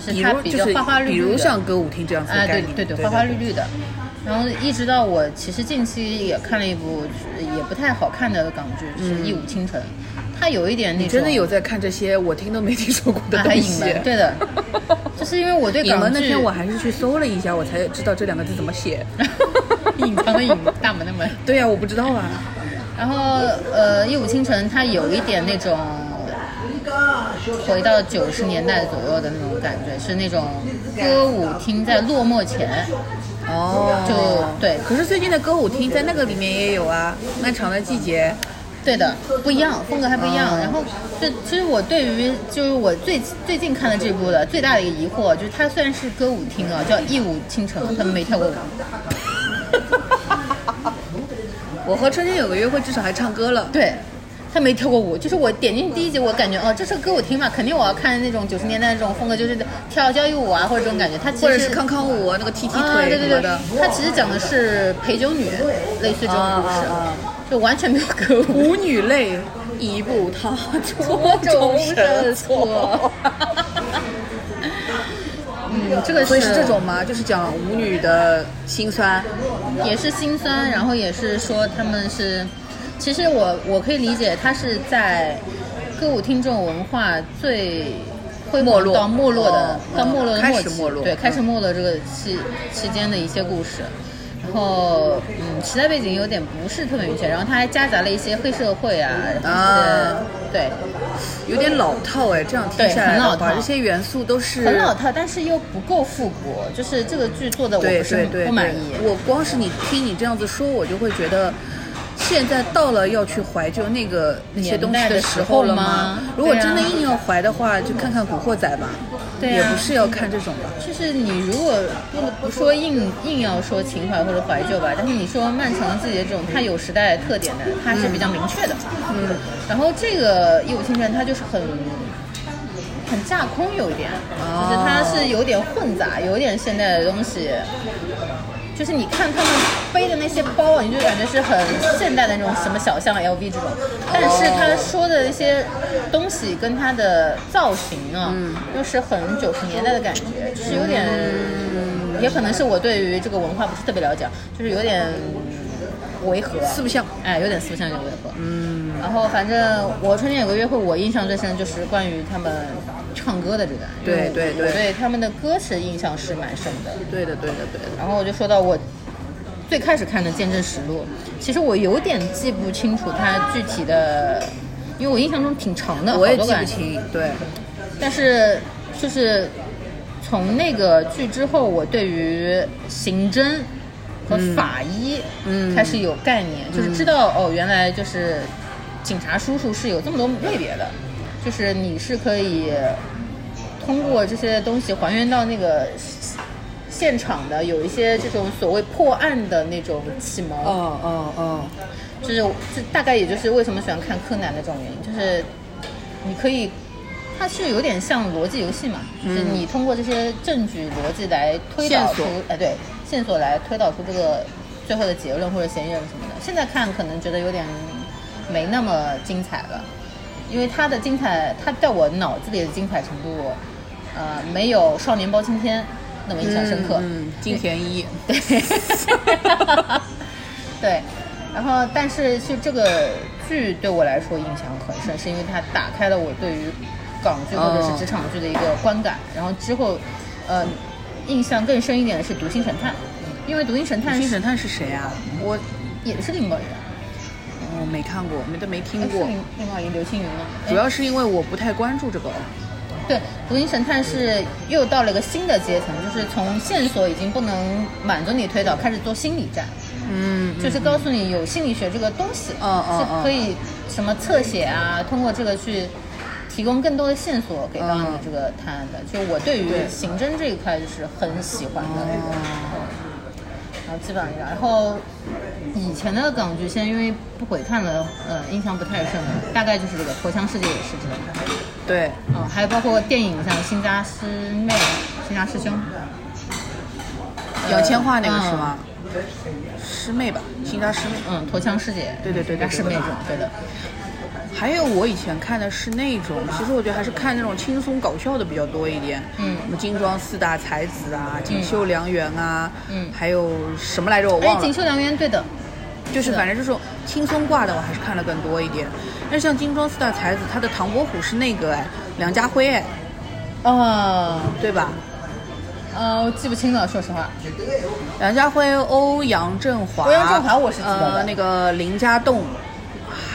就是它比较花花绿绿的，比如像歌舞厅这样子的啊，概念，对对对，对花花绿绿的。然后一直到我其实近期也看了一部也不太好看的港剧，就是《一舞倾城》，它有一点那种你真的有在看这些我听都没听说过的东西？对的，*laughs* 就是因为我对港剧那天我还是去搜了一下，我才知道这两个字怎么写。*laughs* 隐藏的隐，大门的门。*laughs* 对呀、我不知道啊。然后呃，《一舞倾城》它有一点那种回到九十年代左右的那种感觉，是那种歌舞厅在落寞前，哦就对可是最近的歌舞厅在那个里面也有啊，《漫长的季节对的，不一样，风格还不一样。哦然后就其实我对于就是我最最近看的这部的最大的一个疑惑，就是它虽然是歌舞厅啊，叫一舞倾城，他们没跳过舞。*laughs*》。我和春天有个约会，至少还唱歌了。对，他没跳过舞，就是我点进去第一集，我感觉哦，这首歌我听嘛，肯定我要看那种九十年代那种风格，就是跳交谊舞啊，或者这种感觉。它其实或者是康康舞那个踢踢啊，腿对对对什么的。，它其实讲的是陪酒女，类似这种故事，啊啊就完全没有歌舞。舞女泪，一步踏出错终身身错错。*laughs* 嗯，这个所以是这种吗？就是讲舞女的辛酸。也是心酸，然后也是说他们是，其实我我可以理解，他是在歌舞厅这种文化最会没落到没落的、哦到没落的开末期，始没落对，开始嗯没落这个期期间的一些故事。然后，嗯，时代背景有点不是特别明确，然后他还夹杂了一些黑社会啊，然后啊对，有点老套哎，这样听对下来很老套，这些元素都是很老套，但是又不够复古，就是这个剧做的我不是对对，不满意。我光是你听你这样子说，我就会觉得。现在到了要去怀旧那个那些东西的时候了吗如果真的硬要怀的话，就看看《古惑仔》吧，对啊也不是要看这种吧。就是你如果不不说硬硬要说情怀或者怀旧吧，但是你说漫长的季节这种，它有时代特点的，它是比较明确的。嗯，然后这个《一五青春》它就是很很架空，有一点，就是它是有点混杂，有点现代的东西。就是你看他们背的那些包啊，你就感觉是很现代的那种什么小象 LV 这种，但是他说的一些东西跟他的造型啊，又是很九十年代的感觉，就是有点，也可能是我对于这个文化不是特别了解，就是有点违和，四不像，哎，有点四不像，有点违和。嗯，然后反正我春天有个约会，我印象最深的就是关于他们唱歌的这个，对对对我对他们的歌词印象是蛮深的。对的，对的，对的。然后我就说到我最开始看的《见证实录》，其实我有点记不清楚它具体的，因为我印象中挺长的，我也。记不清，对，但是就是从那个剧之后，我对于刑侦和法医嗯开始有概念，就是知道哦，原来就是警察叔叔是有这么多类别的，就是你是可以通过这些东西还原到那个现场的，有一些这种所谓破案的那种启蒙。嗯嗯嗯，就是这大概也就是为什么喜欢看柯南的这种原因，就是你可以，它是有点像逻辑游戏嘛，就是你通过这些证据逻辑来推导出哎对，线索来推导出这个最后的结论或者嫌疑人什么的。现在看可能觉得有点没那么精彩了，因为它的精彩，它在我脑子里的精彩程度，呃，没有《少年包青天》那么印象深刻。嗯，嗯金田一，对，*laughs* 对，然后但是就这个剧对我来说印象很深，是因为它打开了我对于港剧或者是职场剧的一个观感。然后之后，呃，印象更深一点的是《独行神探》，因为《独行神探》是新神探是谁啊？我也是林保怡的，我没看过，没都没听过。林林保怡、刘青云吗？哎主要是因为我不太关注这个。对，《福音神探》是又到了一个新的阶层，就是从线索已经不能满足你推导，开始做心理战，嗯，就是告诉你有心理学这个东西，嗯嗯是可以什么侧写啊，通过这个去提供更多的线索给到你嗯这个探案的。就我对于刑侦这一块就是很喜欢的。哦然后基本上这样，然后以前的港剧，现在因为不回看了，呃，印象不太深了。大概就是这个《陀枪师姐》也是这个，对，嗯，还有包括电影像《新家师妹》《新家师兄》，杨千嬅那个是嗯吗？师妹吧，新家师妹。嗯，陀枪师姐，对对对对对是那种，对的，还有我以前看的是那种，其实我觉得还是看那种轻松搞笑的比较多一点。嗯。什么金装四大才子啊，锦绣良缘啊，嗯。还有什么来着我哎，忘了。锦绣良缘，对的，就是反正这种轻松挂的，我还是看的更多一点。但是像金装四大才子，他的唐伯虎是那个哎，梁家辉哎，哦，对吧？呃，我记不清了，说实话，梁家辉、欧阳震华、欧阳震华我是记得的。呃，那个林家栋，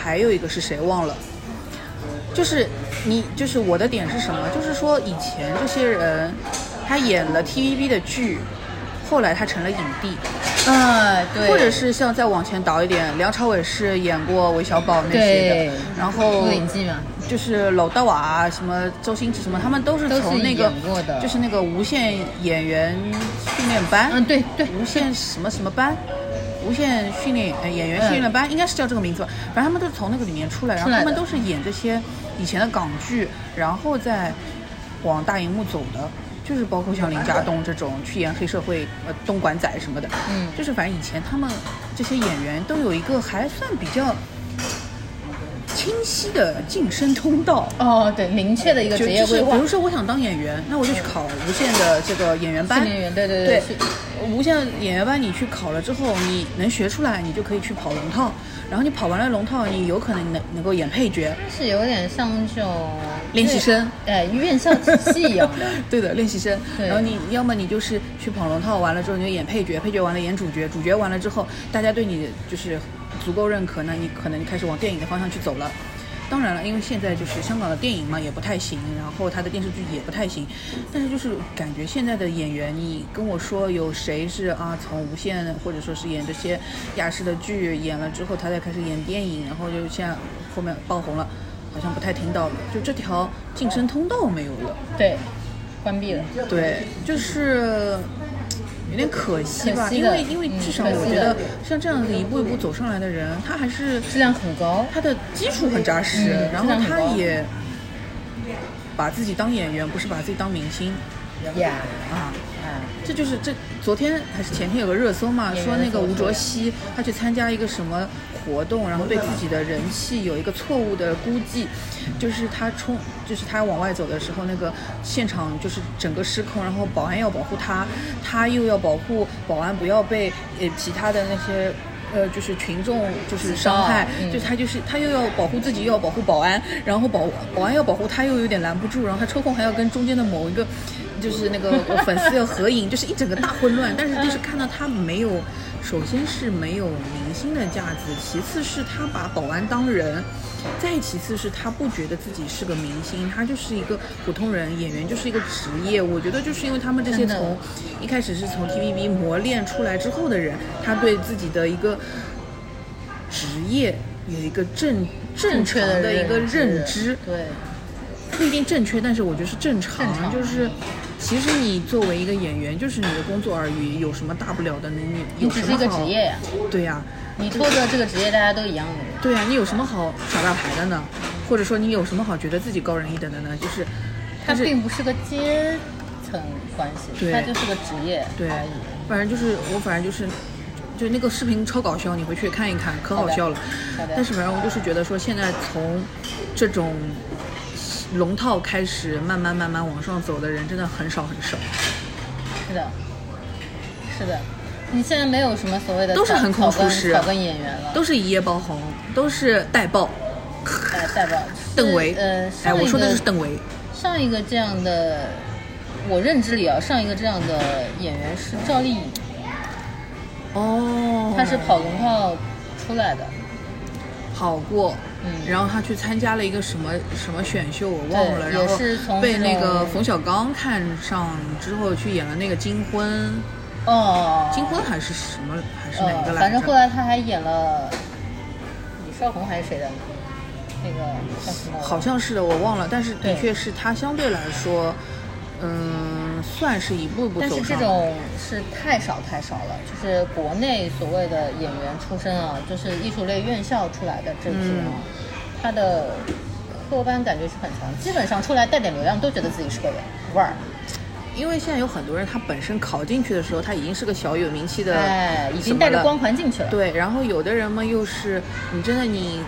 还有一个是谁忘了？就是你，就是我的点是什么？就是说以前这些人，他演了 TVB 的剧，后来他成了影帝，嗯，对，或者是像再往前倒一点，梁朝伟是演过韦小宝那些对。的，然后就是娄大瓦啊，什么周星驰什么，他们都是从那个就是那个无线演员训练班，嗯，对对，无线什么什么班，无线训练呃演员训练班，应该是叫这个名字吧。反正他们都是从那个里面出来，然后他们都是演这些以前的港剧，然后再往大荧幕走的。就是包括像林家栋这种去演黑社会、呃东莞仔什么的，嗯就是反正以前他们这些演员都有一个还算比较清晰的晋升通道，哦，对，明确的一个职业规划就是比如，说我想当演员，那我就去考无线的这个演员班，演员，对对对是，无线演员班你去考了之后，你能学出来，你就可以去跑龙套。然后你跑完了龙套，你有可能能能够演配角。是有点像那种练习生，哎，院校体系一样的。*laughs* 对的，练习生。然后你要么你就是去跑龙套，完了之后你就演配角，配角完了演主角，主角完了之后，大家对你就是足够认可，那你可能开始往电影的方向去走了。当然了，因为现在就是香港的电影嘛也不太行，然后他的电视剧也不太行，但是就是感觉现在的演员，你跟我说有谁是啊从无线或者说是演这些亚视的剧演了之后，他再开始演电影，然后就现在后面爆红了，好像不太听到了，就这条晋升通道没有了。对，关闭了。对，就是有点可惜吧，惜因为因为至少我觉得像这样子一步一步走上来的人，他还是质量很高。他的基础很扎实，嗯然后他也把自己当演员，不是把自己当明星呀，啊。哎，这就是这昨天还是前天有个热搜嘛，说那个吴卓羲他去参加一个什么活动，然后对自己的人气有一个错误的估计，就是他冲，就是他往外走的时候，那个现场就是整个失控，然后保安要保护他，他又要保护保安不要被呃其他的那些。呃，就是群众就是伤害，嗯就他就是他又要保护自己，又要保护保安，然后保保安要保护他，又有点拦不住，然后他抽空还要跟中间的某一个，就是那个粉丝要合影，*laughs* 就是一整个大混乱。但是就是看到他没有，首先是没有明星的架子，其次是他把保安当人，再其次是他不觉得自己是个明星，他就是一个普通人，演员就是一个职业。我觉得就是因为他们这些从一开始是从 TVB 磨练出来之后的人，他对自己的一个职业有一个正正确的的一个认知，对，不一定正确，但是我觉得是正常。正常就是，其实你作为一个演员，就是你的工作而已，有什么大不了的？你你你只是一个职业呀，对呀、你脱的这个职业，大家都一样的。对呀、你有什么好耍大牌的呢？或者说你有什么好觉得自己高人一等的呢？就是，它并不是个阶层关系，对它就是个职业对而已。，反正就是我，反正就是，就那个视频超搞笑，你回去看一看，可好笑了。但是反正我就是觉得说，现在从这种龙套开始，慢慢慢慢往上走的人，真的很少很少。是的，是的。你现在没有什么所谓的都是横空出世草根演员了，都是一夜爆红，都是带爆。呃代爆邓为，呃，哎，我说的是邓为。上一个这样的，我认知里啊，上一个这样的演员是赵丽颖，哦她是跑龙套出来的。跑过，嗯。然后他去参加了一个什么什么选秀，我忘了，然后被那个冯小刚看上之后去演了那个《金婚》，哦，金婚还是什么还是哪个呃，来着？反正后来他还演了李少红还是谁的，那个叫什么？好像是的，我忘了，但是的确是他相对来说，嗯，算是一步一步但是。这种是太少太少了，就是国内所谓的演员出身啊，就是艺术类院校出来的这批人啊，他的科班感觉是很强，基本上出来带点流量都觉得自己是个腕儿，因为现在有很多人，他本身考进去的时候，他已经是个小有名气的，哎，已经带着光。环进去了。对，然后有的人嘛，又是你真的你，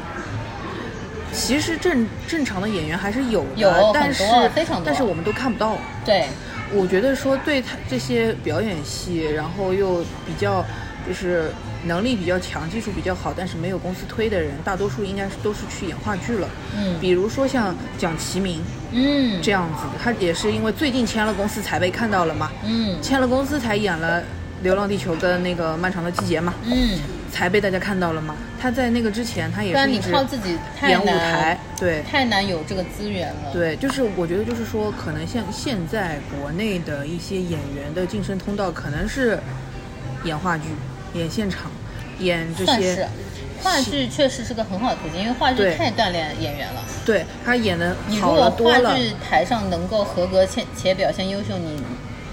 其实正正常的演员还是有的，有但是非常多但是我们都看不到。对我觉得说对他这些表演系，然后又比较就是能力比较强、技术比较好，但是没有公司推的人，大多数应该是都是去演话剧了。嗯。比如说像蒋奇明嗯。这样子的，他也是因为最近签了公司才被看到了嘛，嗯。签了公司才演了《流浪地球》跟那个《漫长的季节》嘛，嗯，才被大家看到了嘛。他在那个之前，他也是靠自己太演舞台，对。太难有这个资源了。对，就是我觉得，就是说，可能像现在国内的一些演员的晋升通道，可能是演话剧、演现场、演这些。话剧确实是个很好的途径，因为话剧太锻炼演员了。对他演的好你如果话剧台上能够合格且且表现优秀，你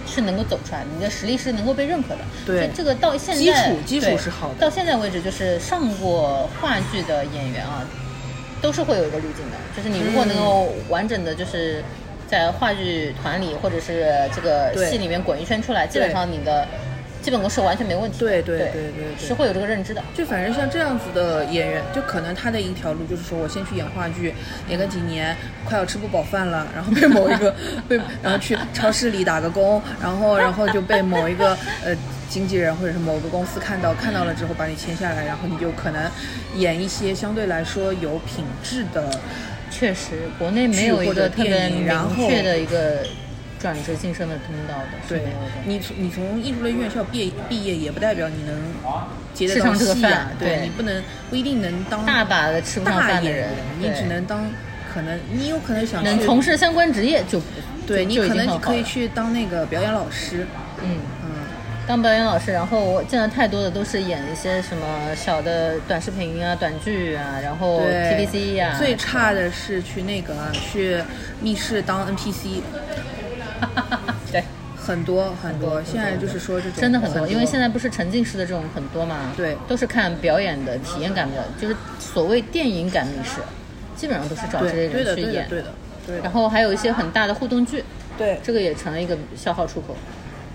是能够走出来的，你的实力是能够被认可的。对。所以这个到现在基础基础是好的。到现在为止，就是上过话剧的演员啊，都是会有一个滤镜的，就是你如果能够完整的就是。在话剧团里或者是这个戏里面滚一圈出来，基本上你的基本功是完全没问题的。对对对对对对是会有这个认知的。就反正像这样子的演员，就可能他的一条路就是说我先去演话剧，演个几年，快要吃不饱饭了，然后被某一个被，然后去超市里打个工，然后然后就被某一个呃经纪人或者是某个公司看到，看到了之后把你签下来，然后你就可能演一些相对来说有品质的，确实，国内没有一个特别电影然后明确的一个转职晋升的通道的，是对。你从你从艺术类院校毕业毕业，也不代表你能接得到吃上这个戏啊饭，对对。你不能不一定能当大把的吃不上大饭的人，你只能当可能你有可能想能从事相关职业就对你可能可以去当那个表演老师，嗯。嗯，当表演老师，然后我见了太多的都是演一些什么小的短视频啊、短剧啊，然后对 TVC 呀、最差的是去那个去密室当 NPC，*laughs* 对，很多很多。现在就是说这种真的很多，因为现在不是沉浸式的这种很多嘛，对都是看表演的体验感的，就是所谓电影感密室，基本上都是找这类对对的人去演，对的对的对的然后还有一些很大的互动剧，对这个也成了一个消耗出口，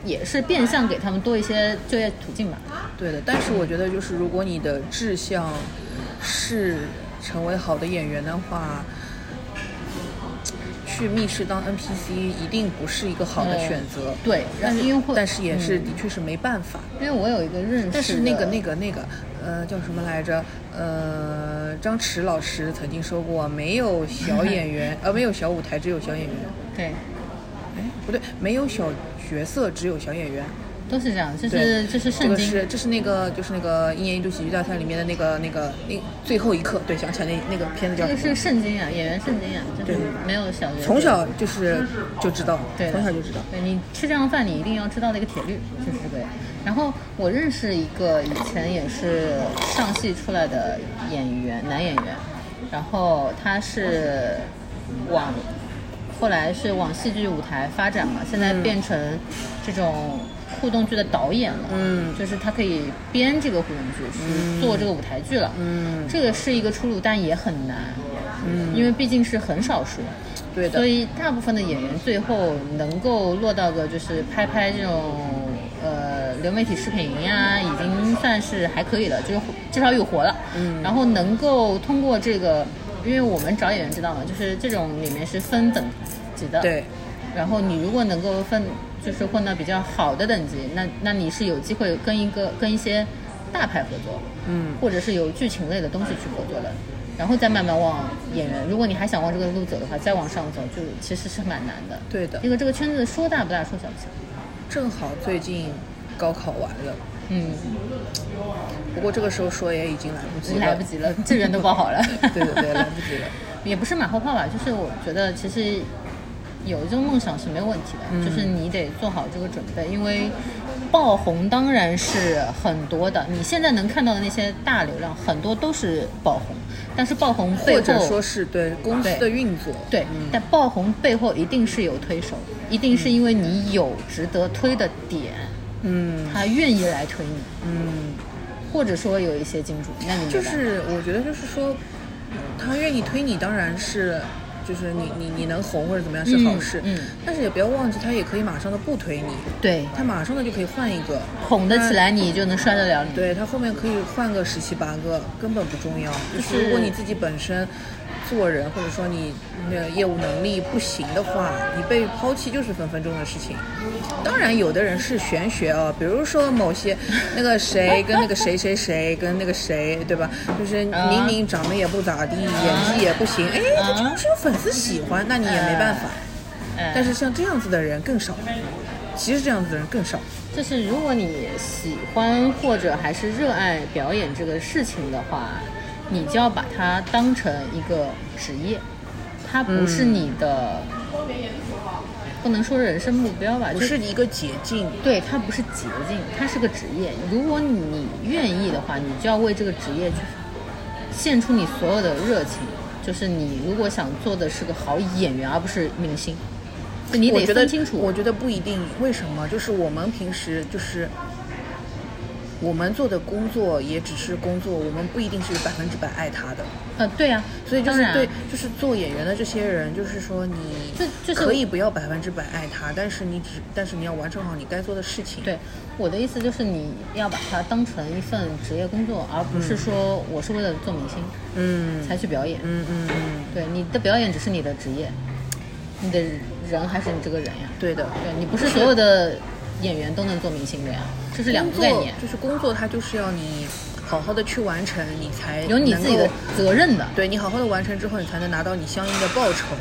也是变相给他们多一些就业途径吧。对的。但是我觉得就是如果你的志向是成为好的演员的话。去密室当 NPC 一定不是一个好的嗯选择，对但是因为但是也是嗯的确是没办法，因为我有一个认识，但是那个那个那个，呃，叫什么来着？呃，张弛老师曾经说过，没有小 *laughs* 演员，呃，没有小舞台，只有小演员。对，哎，不对，没有小角色，只有小演员。都是这样，这是这是这个圣经，是这是那个就是那个一年一度喜剧大赛里面的那个那个那最后一刻，对，想起来那那个片子叫这个？是圣经啊，演员圣经啊，就是没有小学从小就是就知道，对。从小就知道。对你吃这样饭，你一定要知道的一个铁律就是这个。然后我认识一个以前也是上戏出来的演员，男演员，然后他是往后来是往戏剧舞台发展嘛，现在变成这种互动剧的导演了，嗯就是他可以编这个互动剧，去做这个舞台剧了，嗯这个是一个出路，但也很难，嗯，因为毕竟是很少数。对的所。以大部分的演员最后能够落到个就是拍拍这种呃流媒体视频呀，已经算是还可以了，就是至少有活了。嗯然后能够通过这个，因为我们找演员知道嘛，就是这种里面是分等级的。。对，然后你如果能够分，就是混到比较好的等级，那那你是有机会跟一个跟一些大牌合作，嗯，或者是有剧情类的东西去合作的。然后再慢慢往演员。如果你还想往这个路走的话，再往上走，就其实是蛮难的。对的因为这个圈子说大不大，说小不小。正好最近高考完了，嗯，不过这个时候说也已经来不及了，来不及了，志愿都报好了。*laughs* 对对对，来不及了。*laughs* 也不是马后炮吧，就是我觉得其实有这个梦想是没有问题的，嗯。就是你得做好这个准备，因为爆红当然是很多的，你现在能看到的那些大流量很多都是爆红，但是爆红背后或者说是对公司的运作，对，但爆红背后一定是有推手，一定是因为你有值得推的点，嗯。他愿意来推你，嗯，或者说有一些金主，那你就是我觉得就是说，他愿意推你，当然是。就是你你你能红或者怎么样是好事，嗯。嗯但是也不要忘记，他也可以马上的不推你，对。他马上的就可以换一个，哄得起来你就能摔得了你，对他后面可以换个十七八个，根本不重要。就就是是如果你自己本身做人或者说你那个业务能力不行的话，你被抛弃就是分分钟的事情。当然，有的人是玄学啊，比如说某些那个谁跟那个谁谁谁跟那个谁，对吧？就是明明长得也不咋地，演技也不行，哎，他就是有粉丝喜欢，那你也没办法。哎但是像这样子的人更少，其实这样子的人更少。就是如果你喜欢或者还是热爱表演这个事情的话，你就要把它当成一个职业，它不是你的，不能说人生目标吧，不就是一个捷径，对，它不是捷径，它是个职业。如果你愿意的话，你就要为这个职业去献出你所有的热情。就是你如果想做的是个好演员，而不是明星，你得分清楚。我觉得不一定，为什么？就是我们平时就是我们做的工作也只是工作，我们不一定是百分之百爱他的。呃，对呀、所以就是对，就是做演员的这些人，就是说你可以不要百分之百爱他，但是你只但是你要完成好你该做的事情。对，我的意思就是你要把它当成一份职业工作，而不是说我是为了做明星嗯才去表演。嗯嗯嗯，对，你的表演只是你的职业，你的人还是你这个人呀。对的。对你不是所有的演员都能做明星的呀，这是两个概念，就是工作，它就是要你好好的去完成，你才有你自己的责任的。对你好好的完成之后，你才能拿到你相应的报酬。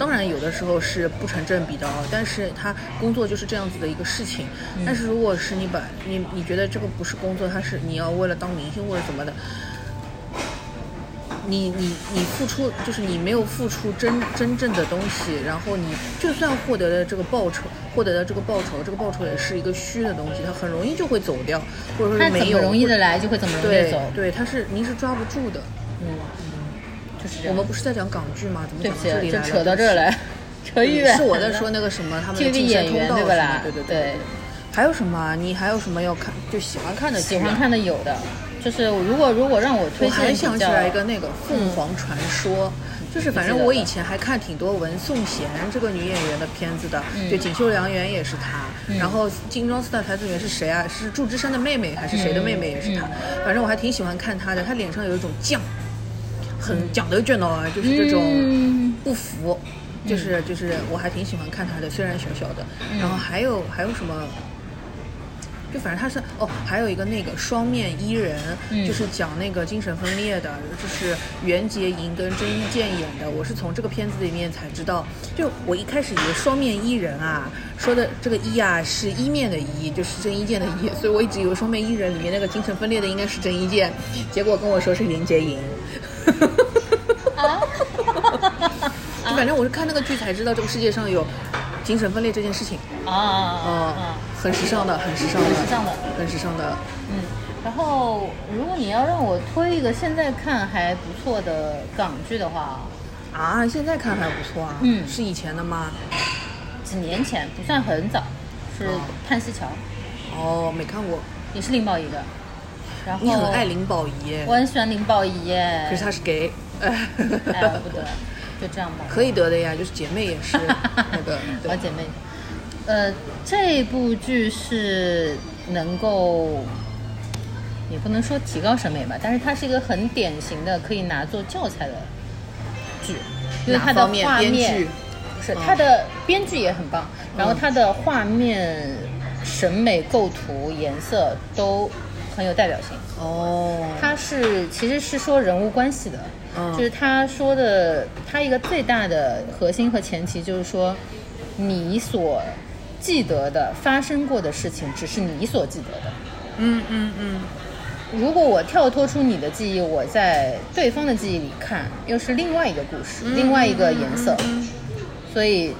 当然，有的时候是不成正比的哦，但是他工作就是这样子的一个事情。但是如果是你把你你觉得这个不是工作，它是你要为了当明星或者怎么的，你你你付出就是你没有付出真真正的东西，然后你就算获得了这个报酬，获得了这个报酬，这个报酬也是一个虚的东西，它很容易就会走掉，或者说没有怎么容易的来，就会怎么容易走。对，它是您是抓不住的。嗯，就是这样。我们不是在讲港剧吗？怎么讲到这里，来扯到这儿来，扯。远。是我在说那个什么，他们的升演通道对不啦？对对对，还有什么啊？你还有什么要看就喜欢看的？喜欢看的有的，就是如果如果让我推我还想起来一个那个《凤凰传说》，就是反正我以前还看挺多文颂贤这个女演员的片子的，就《锦绣良缘》也是她，然后《金装四大才子》里面是谁啊？是祝枝山的妹妹还是谁的妹妹也是她？反正我还挺喜欢看她的，她脸上有一种犟，很讲究卷哦，就是这种嗯不服。就是就是，我还挺喜欢看她的，虽然小小的。嗯然后还有还有什么？就反正他是哦，还有一个那个双面伊人，嗯就是讲那个精神分裂的，就是袁洁莹跟郑伊健演的。我是从这个片子里面才知道，就我一开始以为双面伊人啊，说的这个伊啊是一面的伊，就是郑伊健的伊，所以我一直以为双面伊人里面那个精神分裂的应该是郑伊健，结果跟我说是袁洁莹。*laughs* 啊 *laughs* 就反正我是看那个剧才知道这个世界上有精神分裂这件事情，啊啊啊哦啊！，很时尚的，很时尚的，很时尚的很时尚的。嗯，然后如果你要让我推一个现在看还不错的港剧的话，啊，现在看还不错啊。嗯是以前的吗？几年前不算很早，是《哦叹息桥》，哦，没看过。也是林保怡的。然后你很爱林保怡耶我，很喜欢林保怡耶。可是他是 gay。哎，不得，就这样吧。*laughs* 可以得的呀，就是姐妹也是 *laughs* 那个。对好姐妹，呃，这部剧是能够，也不能说提高审美吧，但是它是一个很典型的可以拿做教材的剧，因为它的画面剧不是嗯。它的编剧也很棒，然后它的画面、审美、构图、颜色都很有代表性。哦，它是其实是说人物关系的，嗯就是他说的，他一个最大的核心和前提就是说，你所记得的发生过的事情，只是你所记得的。嗯嗯嗯，如果我跳脱出你的记忆，我在对方的记忆里看，又是另外一个故事，另外一个颜色。所以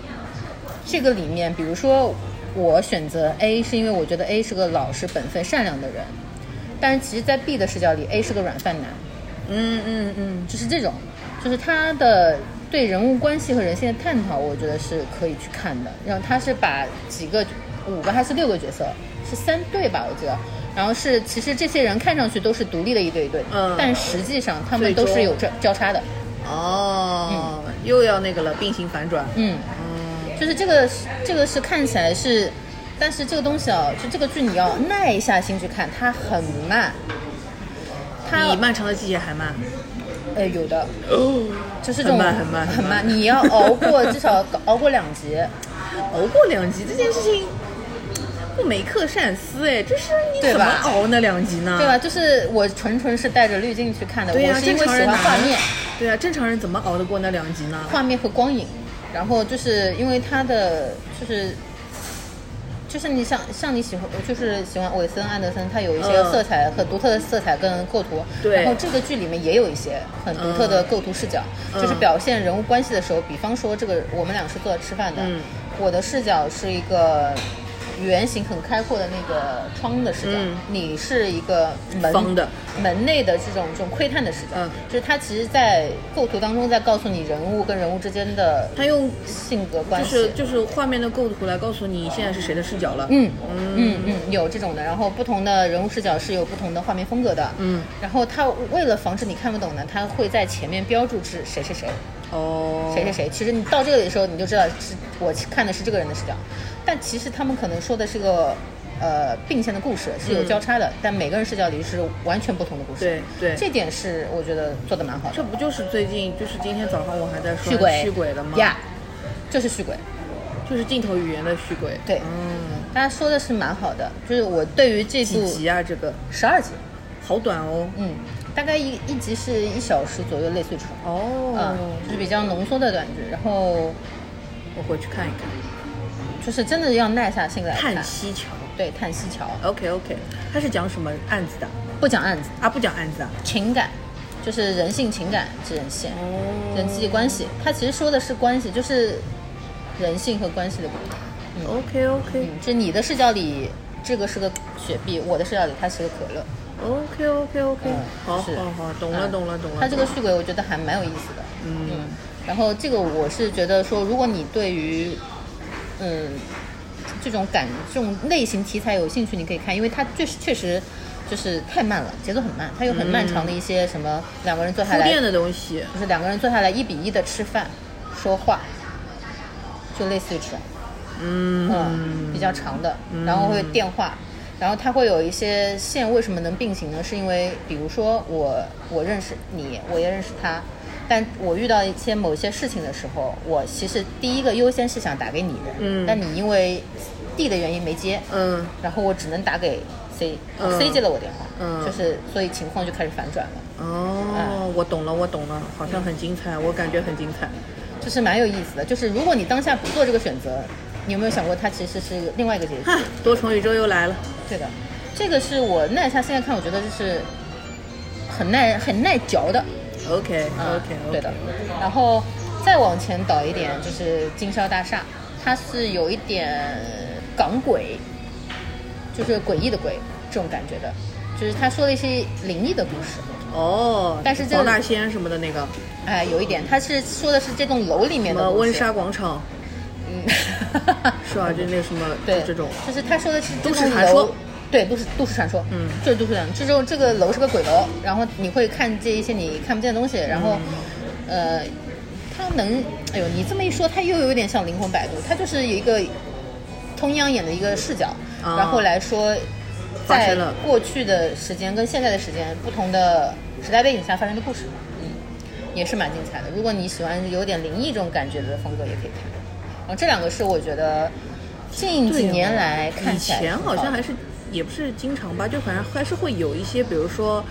这个里面，比如说我选择 A，是因为我觉得 A 是个老实、本分、善良的人，但是其实，在 B 的视角里，A 是个软饭男。嗯嗯嗯，就是这种，就是他的对人物关系和人性的探讨，我觉得是可以去看的。然后他是把几个五个还是六个角色，是三对吧？我记得。然后是其实这些人看上去都是独立的一对一对，嗯但实际上他们都是有交交叉的。哦，又要那个了，并行反转。嗯，嗯，就是这个这个是看起来是，但是这个东西啊，就这个剧你要耐下心去看，它很慢。它比漫长的季节还慢。呃有的哦，就是这种很慢很慢很很慢你要熬过 *laughs* 至少熬过两集。熬过两集这件事情，不没克善思哎，就是你怎么熬那两集呢？对吧？就是我纯纯是带着滤镜去看的，对呀、我是因为喜欢画面、对啊，正常人怎么熬得过那两集呢？画面和光影，然后就是因为它的就是。就是你像像你喜欢，就是喜欢韦森安德森，他有一些嗯。色彩很独特的色彩跟构图，对。然后这个剧里面也有一些很独特的构图视角，嗯。就是表现人物关系的时候，比方说这个我们俩是坐着吃饭的，嗯。我的视角是一个圆形很开阔的那个窗的视角，嗯。你是一个门方的。门内的这种这种窥探的视角，嗯。就是它其实，在构图当中在告诉你人物跟人物之间的它用性格关系。就是就是画面的构图来告诉你现在是谁的视角了。嗯。嗯嗯，有这种的，然后不同的人物视角是有不同的画面风格的。嗯，然后它为了防止你看不懂呢，它会在前面标注是谁谁谁哦，谁谁谁。其实你到这里的时候，你就知道是我看的是这个人的视角，但其实他们可能说的是个呃并线的故事，是有交叉的，但每个人视角里是完全不同的故事。对对这点是我觉得做的蛮好的。这不就是最近就是今天早上我还在说续轨，续轨的吗？呀，就是续鬼。就是镜头语言的续鬼。对嗯，大家说的是蛮好的，就是我对于这部几集啊？这个十二集，好短哦。嗯，大概一一集是一小时左右，类似于这种，哦嗯，，就是比较浓缩的短剧，然后我回去看一看。就是真的要耐下心来看叹。息桥。对，叹息桥 OK OK，它是讲什么案子的不讲案子，啊？不讲案子啊？情感就是人性情感之人线，哦人际关系，它其实说的是关系，就是人性和关系的不同。OK OK 嗯，就你的视角里，这个是个雪碧；我的视角里，它是个可乐。OK OK OK，嗯好是好好，懂了嗯懂了懂了。他这个续轨我觉得还蛮有意思的。嗯然后这个我是觉得说，如果你对于嗯这种感这种类型题材有兴趣，你可以看，因为它确实确实就是太慢了，节奏很慢，它有很漫长的一些什么两个人坐下来，铺垫的东西，就是两个人坐下来一比一的吃饭说话，就类似于这种。嗯嗯，比较长的，然后会电话，然后它会有一些线，为什么能并行呢？是因为比如说我我认识你，我也认识他，但我遇到一些某些事情的时候，我其实第一个优先是想打给你的，嗯但你因为 D 的原因没接，嗯然后我只能打给 C，C、嗯接了我电话，嗯就是所以情况就开始反转了，哦，我懂了我懂了，好像很精彩，我感觉很精彩。就是蛮有意思的。就是如果你当下不做这个选择，你有没有想过它其实是另外一个结局？*laughs* 多重宇宙又来了。对的，这个是我耐下现在看，我觉得就是很耐很耐嚼的。OK 啊 OK OK，对的。然后再往前倒一点，就是金宵大厦，它是有一点港鬼，就是诡异的鬼这种感觉的，就是他说了一些灵异的故事。哦，但是这个黄大仙什么的那个，哎，有一点，他是说的是这栋楼里面的温莎广场嗯，是吧？就那什么，对这种。就是他说的是都市传说，对，都市都市传说，嗯就是都市传说。这种这个楼是个鬼楼，然后你会看见一些你看不见的东西，然后，嗯呃，它能，哎呦，你这么一说，他又有点像灵魂摆渡，他就是有一个通央眼的一个视角，啊然后来说，在过去的时间跟现在的时间不同的时代背景下发生的故事，嗯，也是蛮精彩的。如果你喜欢有点灵异这种感觉的风格，也可以看。然后这两个是我觉得近几年来看以前起来以前好像还是也不是经常吧，就反正还是会有一些，比如说。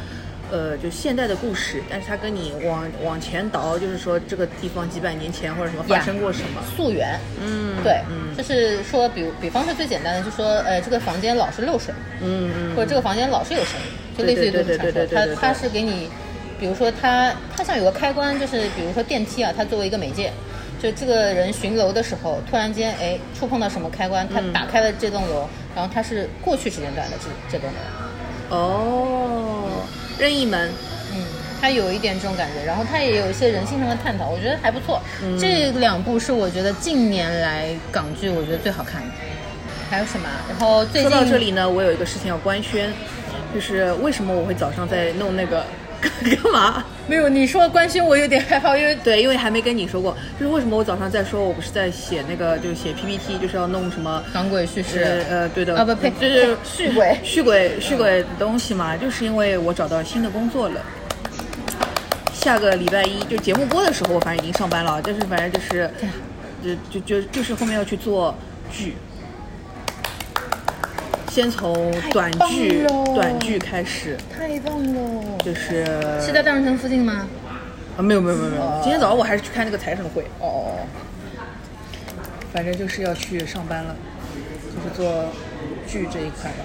呃，就现代的故事，但是他跟你往往前倒，就是说这个地方几百年前或者什么发生过什么，溯源，嗯，对，嗯就是说，比如比方说最简单的，就说，呃，这个房间老是漏水，嗯嗯，或者这个房间老是有声音，就类似于这种传说。对对对对对它它是给你，比如说它它像有个开关，就是比如说电梯啊，它作为一个媒介，就这个人巡楼的时候，突然间哎触碰到什么开关，它嗯打开了这栋楼，然后他是过去时间段的这这栋楼，哦，任意门，嗯，他有一点这种感觉，然后他也有一些人性上的探讨，我觉得还不错。嗯这两部是我觉得近年来港剧我觉得最好看的。还有什么？然后最说近到这里呢，我有一个事情要官宣，就是为什么我会早上在弄那个干嘛？没有你说关心，我有点害怕，因为对，因为还没跟你说过，就是为什么我早上在说，我不是在写那个，就是写 PPT，就是要弄什么港鬼叙呃事呃，对的，啊不呸就是续轨续轨续轨的东西嘛，就是因为我找到新的工作了。下个礼拜一就节目播的时候，我反正已经上班了，但是反正就是，就就就就是后面要去做剧，先从短剧短剧开始，太棒了。就是是在大润城附近吗？啊没有没有没有没有哦，今天早上我还是去看那个财神会，哦，反正就是要去上班了，就是做剧这一块吧。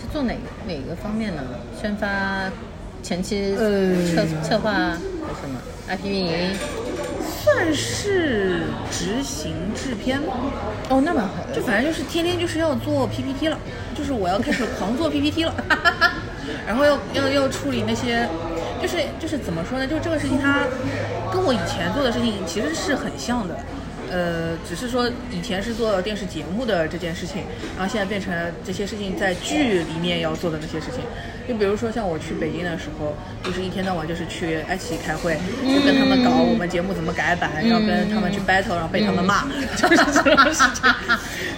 是做哪哪个方面呢？宣发、前期呃策策划还是什么？IP 运营？算是执行制片吧，哦，那蛮好的。就反正就是天天就是要做 PPT 了，就是我要开始狂做 PPT 了，*laughs* 然后要要要处理那些，就是就是怎么说呢？就这个事情它跟我以前做的事情其实是很像的。呃，只是说以前是做电视节目的这件事情，然后现在变成这些事情在剧里面要做的那些事情。就比如说像我去北京的时候，就是一天到晚就是去爱奇艺开会，就跟他们搞我们节目怎么改版，然后跟他们去 battle，然后被他们骂，就是这种事情，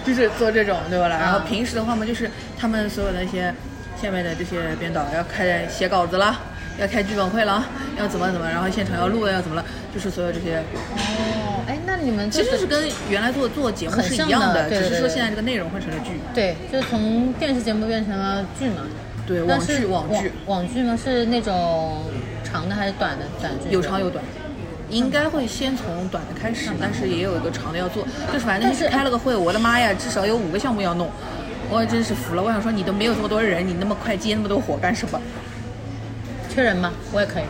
就是做这种对吧啦？然后平时的话嘛，就是他们所有的那些下面的这些编导要开写稿子了。要开剧本会了，要怎么怎么，然后现场要录了，要怎么了，就是所有这些你们其实是跟原来做做节目是一样的只是说现在这个内容换成了剧。对，就是从电视节目变成了剧嘛。对，网剧网剧网剧吗？是那种长的还是短的短剧？有长有短，应该会先从短的开始，但是也有一个长的要做。就是反正那天开了个会，我的妈呀，至少有五个项目要弄，我真是服了。我想说，你都没有这么多人，你那么快接那么多活干什么？缺人吗？我也可以。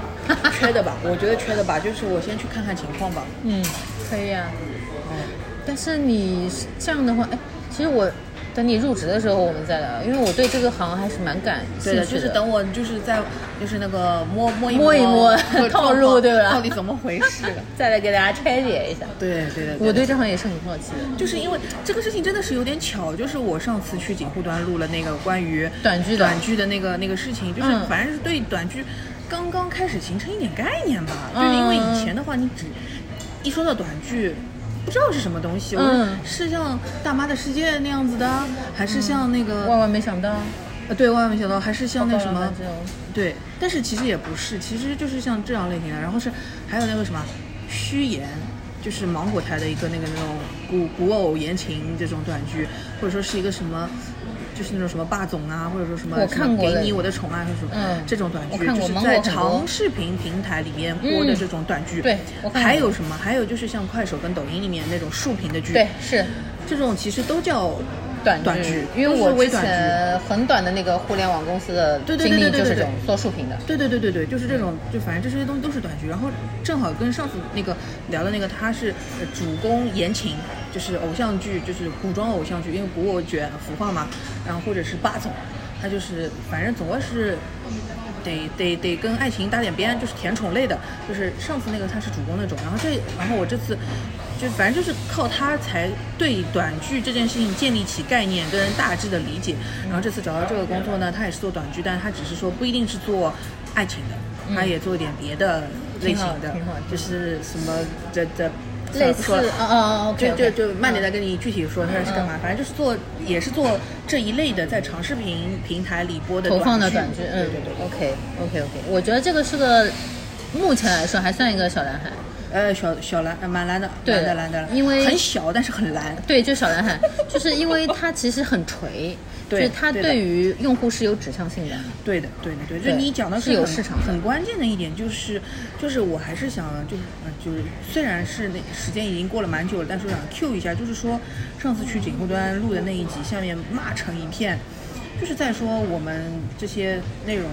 缺的吧？*laughs* 我觉得缺的吧，就是我先去看看情况吧。嗯，可以啊。但是你这样的话，哎，其实我等你入职的时候我们再聊，因为我对这个行还是蛮感兴趣对的，就是等我就是在就是那个摸摸一摸一摸 *laughs* 这个套路对吧到底怎么回事？*laughs* 再来给大家拆解一下。对对对，我对这行也是很好奇的。就是因为这个事情真的是有点巧，就是我上次去锦湖端录了那个关于短剧的短剧的那个那个事情，就是嗯反正是对短剧刚刚开始形成一点概念吧，嗯就是因为以前的话，你只一说到短剧。不知道是什么东西，我嗯是像《大妈的世界》那样子的，还是像那个万万没想到，呃，对，万万没想到，还是像那什么对，但是其实也不是，其实就是像这样类型的，然后是还有那个什么虚言，就是芒果台的一个那个那种古古偶言情这种短剧，或者说是一个什么。就是那种什么霸总啊，或者说什么我看过给你我的宠爱，或者什么、嗯这种短剧，就是在长视频平台里面播的嗯这种短剧。对还有什么？还有就是像快手跟抖音里面那种竖屏的剧，对，是这种其实都叫短短剧因为我之微短剧前很短的那个互联网公司的经历就是这种做竖屏的。对对对对对，就是这种，就反正这些东西都是短剧。然后正好跟上次那个聊的那个，他是呃主攻言情，就是偶像剧，就是古装偶像剧，因为古偶卷服化嘛，然后或者是霸总，他就是反正总归是得得得跟爱情搭点边，就是甜宠类的。就是上次那个他是主攻那种，然后这然后我这次就反正就是靠他才对短剧这件事情建立起概念跟大致的理解。然后这次找到这个工作呢，他也是做短剧，但是他只是说不一定是做爱情的，他也做一点别的类型的就是什么这这。类似不说了哦哦哦就就就慢点再跟你具体说他是干嘛，嗯反正就是做也是做这一类的，在长视频平台里播的投放的短短剧，嗯对对对。，OK OK OK，我觉得这个是个目前来说还算一个小蓝海，呃，小小蓝，呃蛮蓝的，对蓝的蓝的，因为很小，但是很蓝。对，就小蓝海，*laughs* 就是因为它其实很垂，就对是它对于用户是有指向性的。对的，对的，对就你讲的是有很市场很关键的一点就是，就是我还是想就是呃就是虽然是那时间已经过了蛮久了，但是我想 Q 一下，就是说上次去景后端录的那一集，下面骂成一片，就是在说我们这些内容。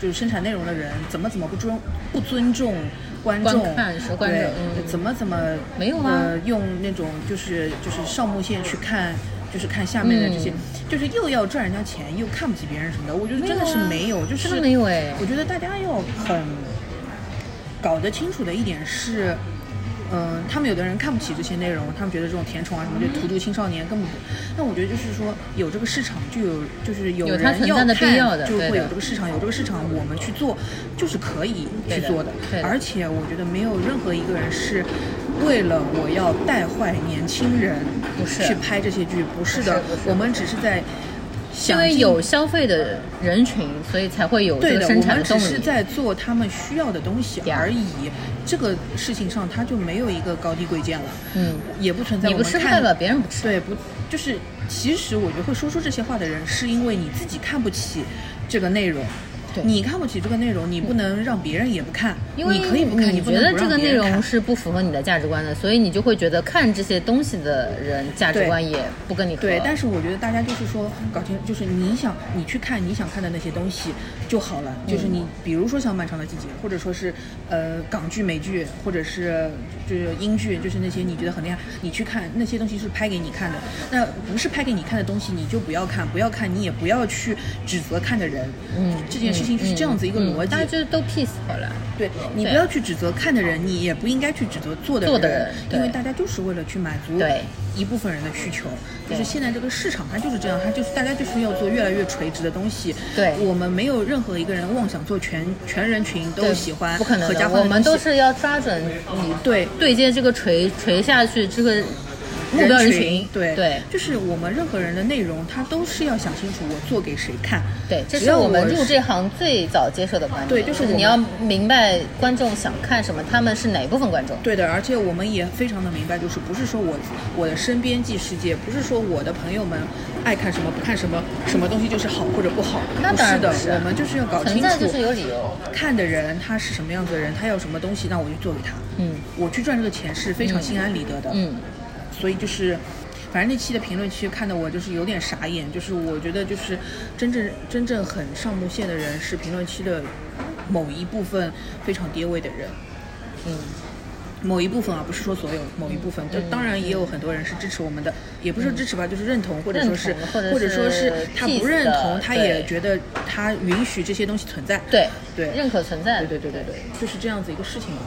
就是生产内容的人怎么怎么不尊不尊重观众，观看是观众对嗯怎么怎么没有啊呃，用那种就是就是上目线去看，就是看下面的这些，嗯就是又要赚人家钱，又看不起别人什么的。我觉得真的是没有，就是真的没有哎我觉得大家要很搞得清楚的一点是。嗯，他们有的人看不起这些内容，他们觉得这种甜宠啊什么就荼毒青少年，根本不。那我觉得就是说，有这个市场就有，就是有人要存在的必看就会有这个市场，有这个市场，我们去做就是可以去做的。而且我觉得没有任何一个人是为了我要带坏年轻人去拍这些剧，不是的，我们只是在因为有消费的人群，所以才会有这对的，我们只。是在做他们需要的东西而已。这个事情上，它就没有一个高低贵贱了，嗯，也不存在你我们看不吃不代表别人不吃。对，不就是其实我觉得会说出这些话的人，是因为你自己看不起这个内容。对你看不起这个内容，你不能让别人也不看，因为你可以不看，你觉得这个内容是不符合你的价值观的，所以你就会觉得看这些东西的人价值观也不跟你合。对，但是我觉得大家就是说搞清，就是你想你去看你想看的那些东西就好了。就是嗯你比如说像《漫长的季节》，或者说是呃港剧、美剧，或者是就是英剧，就是那些你觉得很厉害，你去看那些东西是拍给你看的。那不是拍给你看的东西，你就不要看，不要看，你也不要去指责看的人。嗯，这件事情是这样子一个逻辑。大家就是都 peace 好了。对你不要去指责看的人，你也不应该去指责做的做的人因为大家就是为了去满足对一部分人的需求。就是现在这个市场它就是这样，它就是大家就是要做越来越垂直的东西。对我们没有任何一个人妄想做全全人群都喜欢不可能我们都是要抓准你对对接这个垂垂下去这个目标人群。对对就是我们任何人的内容，他都是要想清楚我做给谁看。对，这是我们入这行最早接受的观点。对就是你要明白观众想看什么，他们是哪部分观众。对的，而且我们也非常的明白，就是不是说我我的身边即世界，不是说我的朋友们爱看什么不看什么，什么东西就是好或者不好，那当然不是的，我们就是要搞清楚就是有理由。看的人他是什么样子的人，他要什么东西，那我就做给他。嗯我去赚这个钱是非常心安理得的。嗯，所以就是，反正那期的评论区看的我就是有点傻眼，就是我觉得就是真正真正很上目线的人是评论区的某一部分非常跌位的人。嗯，某一部分啊，不是说所有，某一部分，就当然也有很多人是支持我们的，也不是支持吧，就是认同，或者说是或者说是他不认同，他也觉得他允许这些东西存在。对对认可存在。对对对对对，就是这样子一个事情嘛。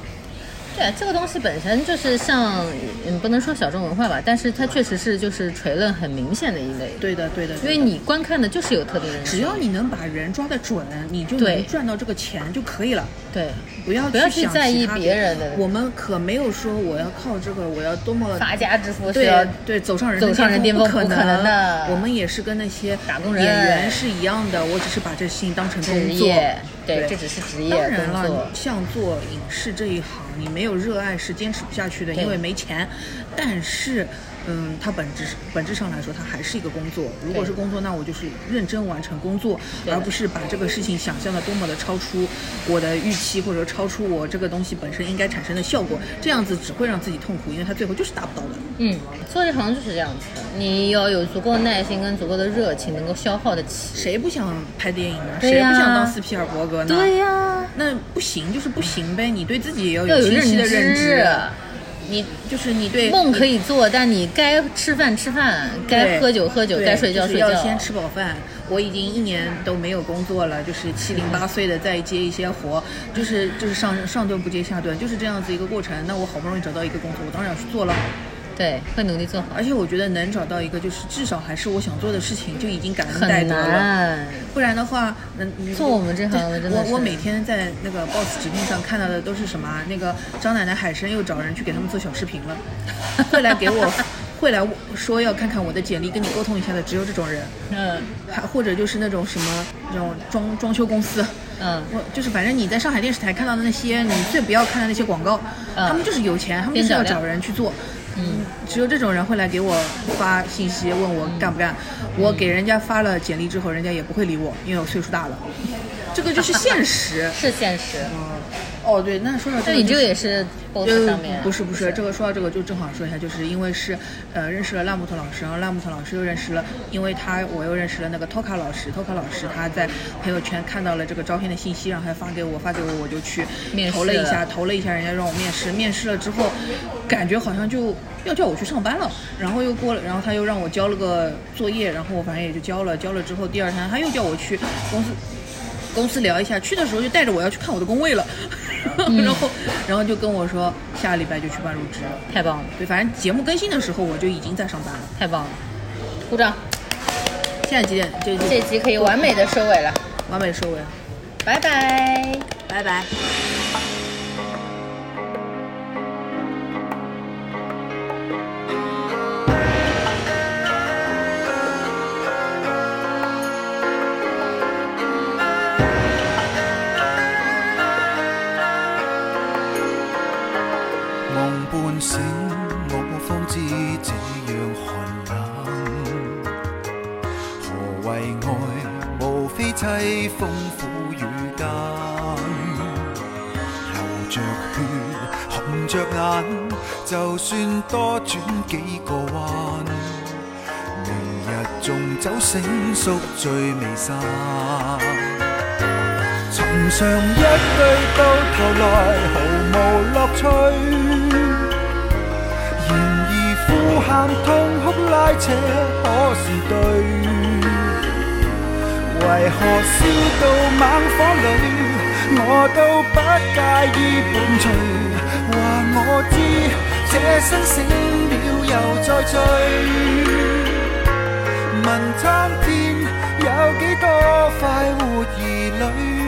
对啊，这个东西本身就是像，嗯，不能说小众文化吧，但是它确实是就是垂论很明显的一类。，对的对的，因为你观看的就是有特定人。只要你能把人抓得准，你就能赚到这个钱就可以了。对不要不要去想在意别人的我们可没有说我要靠这个，我要多么发家致富对要对走上人走上人巅峰不可能的我们也是跟那些打工人演员是一样的，我只是把这事情当成职工作业。对对，这只是职业当然了工作，像做影视这一行，你没有热爱是坚持不下去的，因为没钱。但是，嗯，它本质本质上来说，它还是一个工作。如果是工作，那我就是认真完成工作，而不是把这个事情想象的多么的超出我的预期，或者超出我这个东西本身应该产生的效果。这样子只会让自己痛苦，因为它最后就是达不到的。嗯，做这行就是这样子的，你要有足够的耐心跟足够的热情，能够消耗得起。谁不想拍电影呢？谁不想当斯皮尔伯格呢？对呀、那不行就是不行呗，你对自己也要要有清晰的认认知你就是你对梦可以做，但你该吃饭吃饭，该喝酒喝酒，该睡觉就是睡觉。要先吃饱饭。我已经一年都没有工作了，就是七零八碎的在接一些活，就是就是上上顿不接下顿，就是这样子一个过程。那我好不容易找到一个工作，我当然要去做了。对，会努力做好。而且我觉得能找到一个就是至少还是我想做的事情，就已经感恩戴德了。难，不然的话，嗯，你做我们这行的我我每天在那个 Boss 直聘上看到的都是什么啊？那个张奶奶、海参又找人去给他们做小视频了，会来给我 *laughs* 会来说要看看我的简历，跟你沟通一下的，只有这种人。嗯还或者就是那种什么那种装装修公司，嗯，我就是反正你在上海电视台看到的那些，你最不要看的那些广告，嗯他们就是有钱，他们就是要找人去做。嗯，只有这种人会来给我发信息问我干不干。我给人家发了简历之后，人家也不会理我，因为我岁数大了。这个就是现实。*laughs* 是现实。哦，对，那说到这个、那你这个也是 boss 呃上面？不是不是，这个说到这个就正好说一下，就是因为是呃认识了烂木头老师，然后烂木头老师又认识了，因为他我又认识了那个 Toka 老师，Toka 老师他在朋友圈看到了这个招聘的信息，然后还发给我，发给我我就去面试投了一下，投了一下，人家让我面试，面试了之后，感觉好像就要叫我去上班了，然后又过了，然后他又让我交了个作业，然后我反正也就交了，交了之后第二天他又叫我去公司。公司聊一下，去的时候就带着我要去看我的工位了，*laughs* 然后，然后就跟我说下个礼拜就去办入职。太棒了，对，反正节目更新的时候我就已经在上班了。太棒了，鼓掌！现在几点？这这集可以完美的收尾了，完美收尾，拜拜。拜拜。醒，我方知這樣寒冷。何為愛？無非凄風苦雨間。流着血，紅着眼，就算多轉幾個彎，明日縱酒醒宿醉未散。尋常一對到頭來毫無樂趣。喊痛哭拉扯可是对？为何燒到猛火里，我都不介意伴随？话我知这生醒了又再醉。问苍天有几多快活儿女。